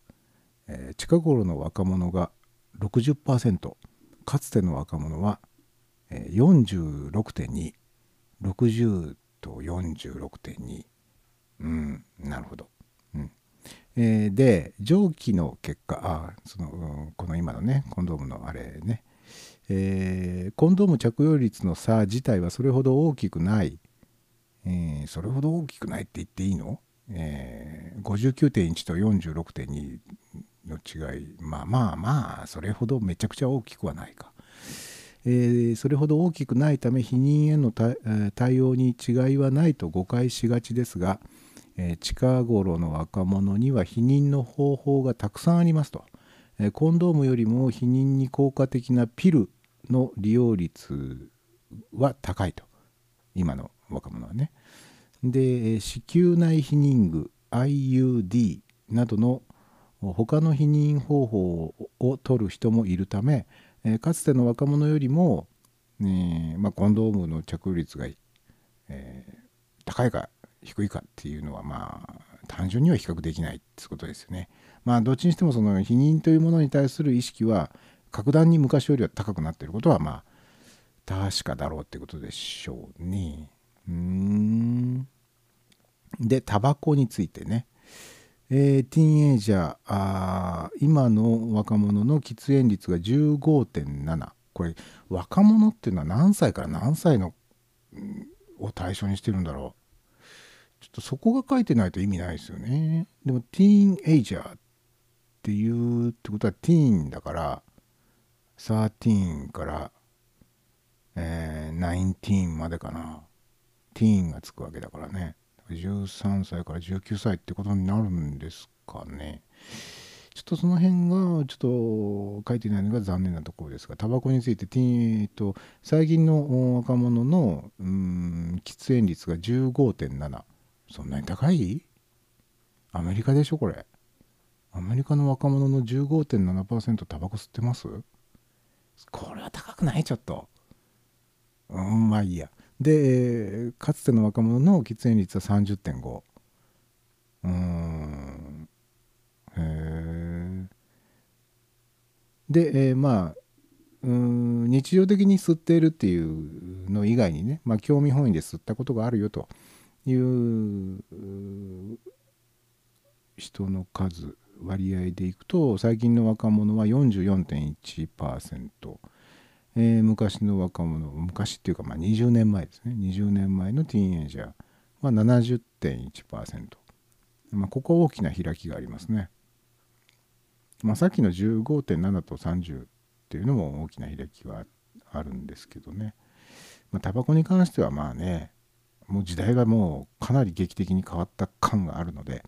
えー近頃の若者が60%かつての若者は、46.260と46.2うんなるほど。えーで上記の結果あその、この今のねコンドームのあれね、えーコンドーム着用率の差自体はそれほど大きくない、えーそれほど大きくないって言っていいの、えー、59.1と46.2の違い。まあまあまあそれほどめちゃくちゃ大きくはないか。えーそれほど大きくないため避妊への対,、応に違いはないと誤解しがちですが、えー近頃の若者には避妊の方法がたくさんありますと、コンドームよりも避妊に効果的なピルの利用率は高いと今の若者はねで子宮内避妊具 IUD などの他の避妊方法を取る人もいるため、かつての若者よりも、えーまあ、コンドームの着用率が、えー高いか低いかっていうのはまあ単純には比較できないってことですよね。まあどっちにしてもその避妊というものに対する意識は格段に昔よりは高くなっていることはまあ確かだろうってことでしょうね。うーんでタバコについてね。えーティーンエイジャーあ今の若者の喫煙率が15.7これ若者っていうのは何歳から何歳のを対象にしてるんだろうちょっとそこが書いてないと意味ないですよねでもティーンエイジャーっていうってことはティーンだから13から、えー、19までかな。ティーンがつくわけだからね。13歳から19歳ってことになるんですかね。ちょっとその辺がちょっと書いてないのが残念なところですがタバコについてティーン、と、最近の若者のうん喫煙率が15.7そんなに高い？アメリカでしょこれ。アメリカの若者の15.7%タバコ吸ってます？これは高くない？ちょっと。うんまあいいや。で、えーかつての若者の喫煙率は30.5うーん。へえで、えーまあうーん日常的に吸っているっていうの以外にね、まあ、興味本位で吸ったことがあるよという人の数割合でいくと最近の若者は44.1%、えー昔の若者昔っていうかまあ20年前ですね。20年前のティーンエイジャーは70.1%、まあ、ここ大きな開きがありますね、まあ、さっきの15.7と30っていうのも大きな開きはあるんですけどね、まあ、タバコに関してはまあねもう時代がもうかなり劇的に変わった感があるので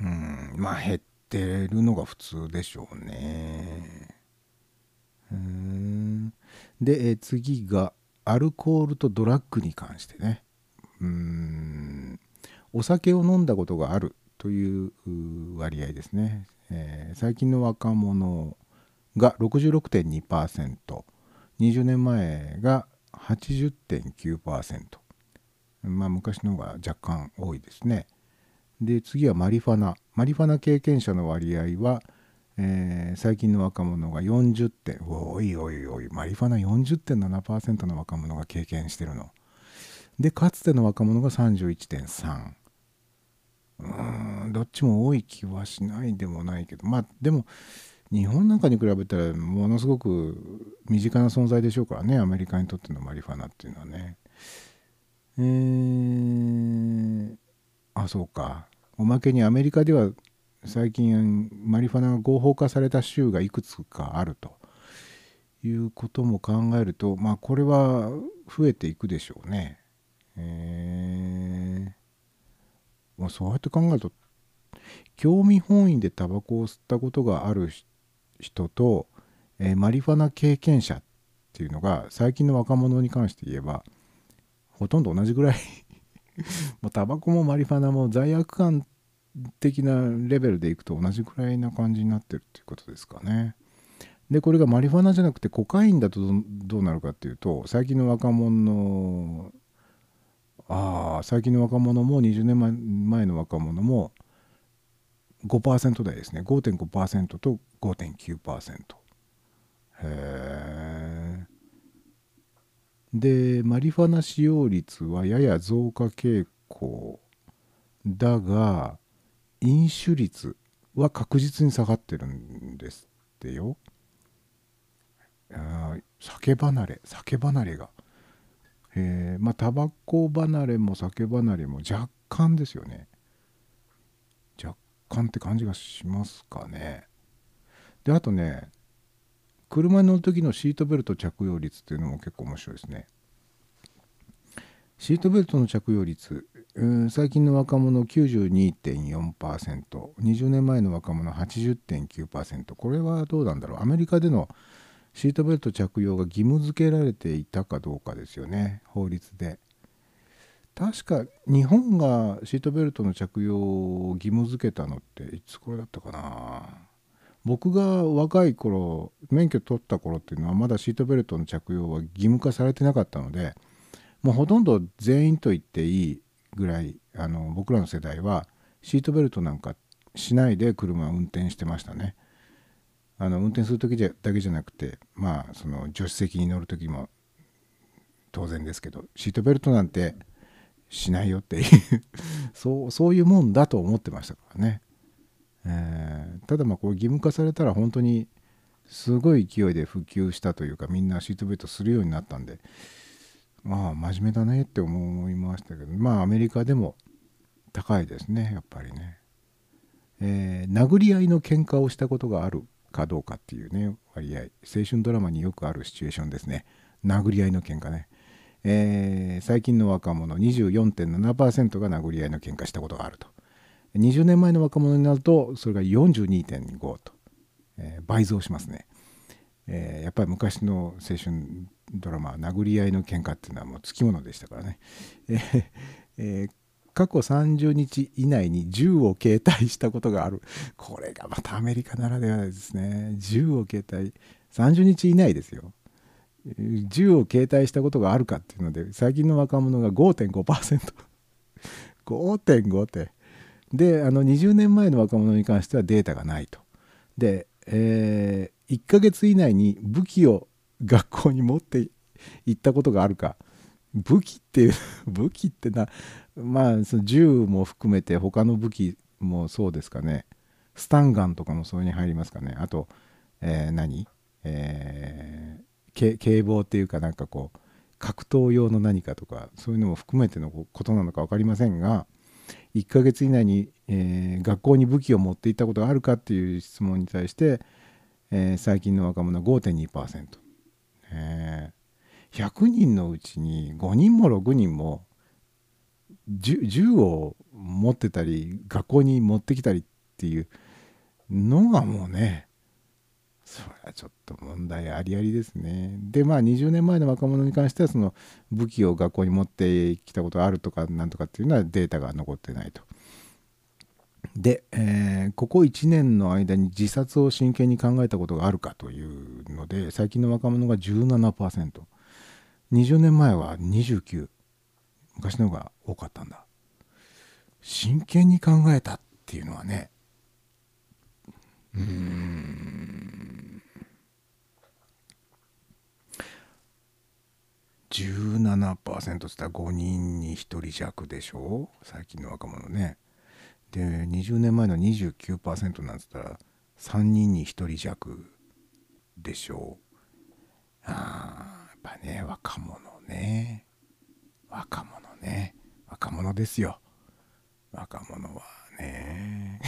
うんまあ減ってるのが普通でしょうね。うん。で、え次がアルコールとドラッグに関してね。うん。お酒を飲んだことがあるというう割合ですね、えー最近の若者が 66.2%20 年前が80.9%まあ昔の方が若干多いですね。で次はマリファナ。マリファナ経験者の割合は、えー最近の若者が40点おいおいおいマリファナ40.7%の若者が経験してるの。でかつての若者が31.3うんどっちも多い気はしないでもないけど。まあでも日本なんかに比べたらものすごく身近な存在でしょうからね。アメリカにとってのマリファナっていうのはね。えー、あそうか。おまけにアメリカでは最近マリファナが合法化された州がいくつかあると。いうことも考えるとまあこれは増えていくでしょうね。えー。まあ、そうやって考えると興味本位でタバコを吸ったことがある人と、えーマリファナ経験者っていうのが最近の若者に関して言えばほとんど同じぐらい もうタバコもマリファナも罪悪感的なレベルでいくと同じくらいな感じになってるっていうことですかね。でこれがマリファナじゃなくてコカインだとどうなるかっていうと最近の若者のああ最近の若者も20年前前の若者も5%台ですね。5.5%と5.9%へえでマリファナ使用率はやや増加傾向だが飲酒率は確実に下がってるんですってよ。あ酒離れ酒離れが。えーまあタバコ離れも酒離れも若干ですよね。若干って感じがしますかね。であとね車に乗る時のシートベルト着用率っていうのも結構面白いですね。シートベルトの着用率最近の若者 92.4%20 年前の若者80.9%これはどうなんだろう？アメリカでのシートベルト着用が義務付けられていたかどうかですよね法律で。確か日本がシートベルトの着用を義務付けたのっていつ頃だったかな？僕が若い頃免許取った頃っていうのはまだシートベルトの着用は義務化されてなかったのでもうほとんど全員と言っていいぐらいあの僕らの世代はシートベルトなんかしないで車を運転してましたね。あの運転する時じゃだけじゃなくてまあその助手席に乗る時も当然ですけどシートベルトなんてしないよっていうそうそういうもんだと思ってましたからね。えーただまあこれ義務化されたら本当にすごい勢いで普及したというかみんなシートベルトするようになったんでまあ真面目だねって思いましたけどまあアメリカでも高いですねやっぱりね。えー殴り合いの喧嘩をしたことがあるかどうかっていうね割合。青春ドラマによくあるシチュエーションですね。殴り合いの喧嘩ね、えー最近の若者24.7%が殴り合いの喧嘩したことがあると。20年前の若者になるとそれが42.5と、えー倍増しますね、えーやっぱり昔の青春ドラマ殴り合いの喧嘩っていうのはもうつきものでしたからね、えーえー過去30日以内に銃を携帯したことがある。これがまたアメリカならではですね。銃を携帯30日以内ですよ。銃を携帯したことがあるかっていうので最近の若者が 5.5%5.5 って。であの20年前の若者に関してはデータがないと。で、え1ヶ月以内に武器を学校に持って行ったことがあるか。武器っていう 武器ってなまあその銃も含めて他の武器もそうですかね。スタンガンとかもそれに入りますかね。あと、えー何、えー警棒っていうかなんかこう格闘用の何かとかそういうのも含めてのことなのか分かりませんが1ヶ月以内に、えー学校に武器を持っていったことがあるかっていう質問に対して、えー最近の若者は5.2%、えー100人のうちに5人も6人も銃銃を持ってたり学校に持ってきたりっていうのがもうねそれはちょっと問題ありありですね。でまあ20年前の若者に関してはその武器を学校に持ってきたことあるとかなんとかっていうのはデータが残ってないと。で、えーここ1年の間に自殺を真剣に考えたことがあるかというので最近の若者が 17%20 年前は29昔の方が多かったんだ真剣に考えたっていうのはねうん17%って言ったら5人に1人弱でしょ？う最近の若者ね。で20年前の29%なんつったら3人に1人弱でしょ？うあやっぱね若者ね。若者ね。若者ですよ。若者はね。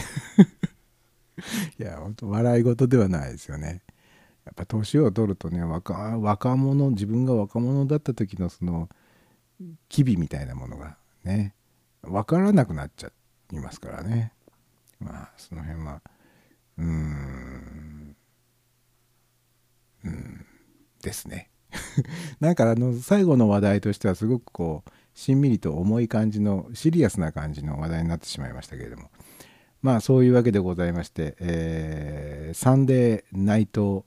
いや本当笑い事ではないですよね。やっぱ年を取るとね若若者自分が若者だった時のその機微みたいなものがね分からなくなっちゃいますからね。まあその辺はうーんうんですね。なんかあの最後の話題としてはすごくこうしんみりと重い感じのシリアスな感じの話題になってしまいましたけれども。まあそういうわけでございまして、えーサンデーナイト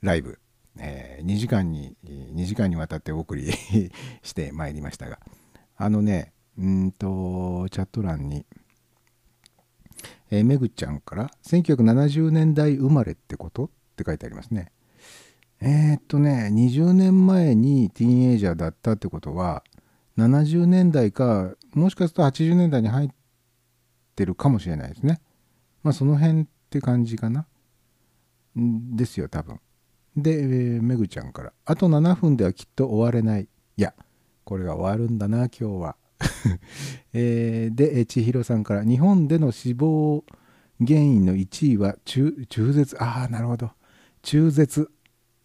ライブ、え2時間に2時間にわたってお送り してまいりましたがあのねうんとチャット欄に、えーめぐちゃんから1970年代生まれってこと？って書いてありますね。えーっとね20年前にティーンエイジャーだったってことは70年代かもしかすると80年代に入ってるかもしれないですね。まあその辺って感じかな。んですよ多分。で、えーめぐちゃんから「あと7分ではきっと終われない」いやこれが終わるんだな今日は、えーで千尋さんから「日本での死亡原因の1位は中中絶。ああなるほど。中絶。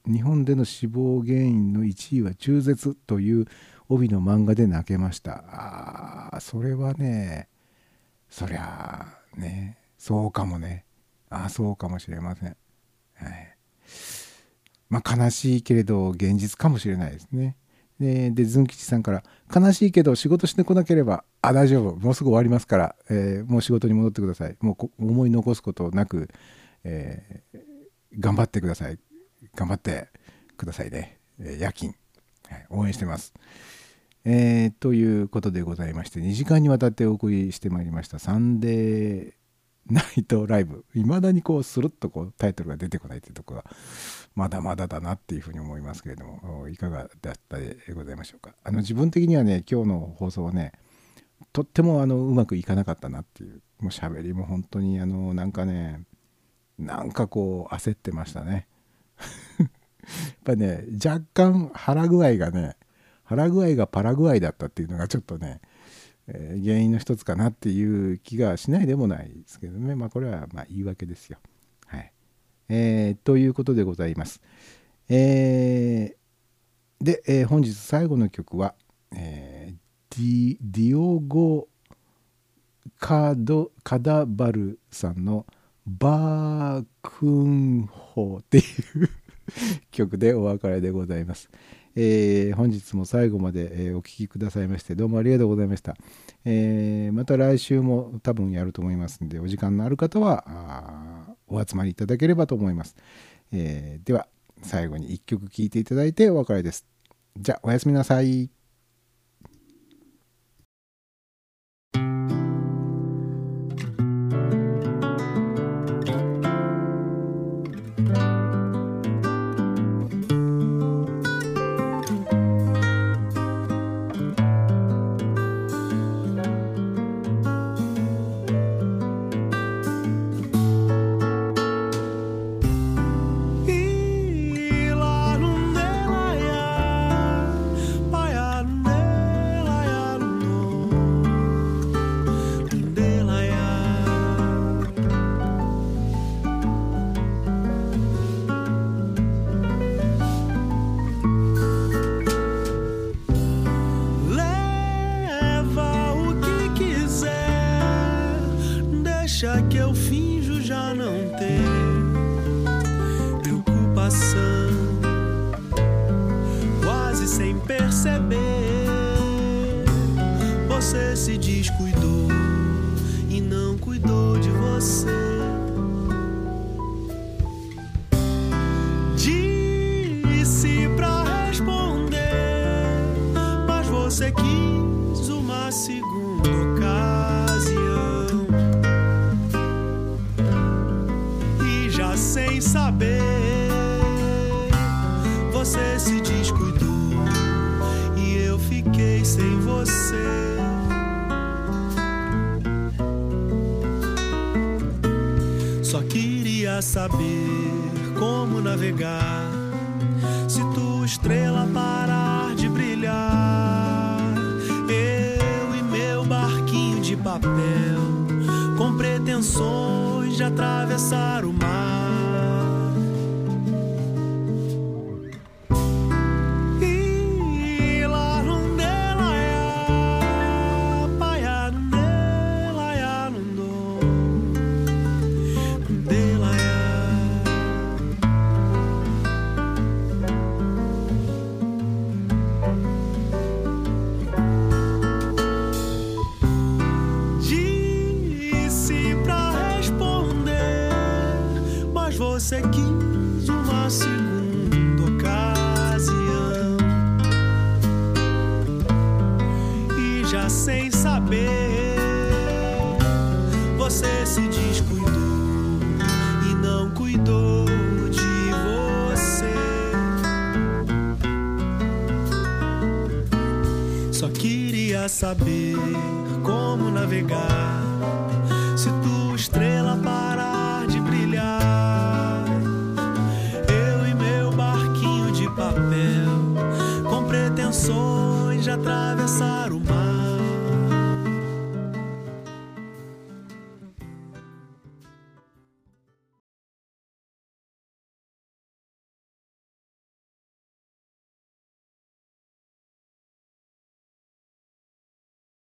日本での死亡原因の1位は中絶という帯の漫画で泣けました。あーそれはねそりゃあねそうかもね。ああそうかもしれません。はい。まあ悲しいけれど現実かもしれないですね。ででズン吉さんから「悲しいけど仕事してこなければあ大丈夫。もうすぐ終わりますから、えーもう仕事に戻ってください。もう思い残すことなく、えー頑張ってください。頑張ってくださいね、えー夜勤、はい、応援してます。えーということでございまして2時間にわたってお送りしてまいりましたサンデーナイトライブ。いまだにこうスルッとこうタイトルが出てこないというところがまだまだだなっていうふうに思いますけれどもいかがだったでございましょうか。あの自分的にはね今日の放送はねとってもあのうまくいかなかったなっていうもう喋りも本当にあのなんかねなんかこう焦ってましたね。やっぱね若干腹具合がね腹具合がパラ具合だったっていうのがちょっとね、えー原因の一つかなっていう気がしないでもないですけどね。まあこれはまあ言い訳ですよ。えーということでございます。えーで、えー本日最後の曲は、えーディオゴ・カドカダバルさんの「バークンホー」っていう曲でお別れでございます。えー本日も最後まで、えお聴きくださいましてどうもありがとうございました。えーまた来週も多分やると思いますんでお時間のある方はお集まりいただければと思います。えーでは最後に1曲聴いていただいてお別れです。じゃあおやすみなさい。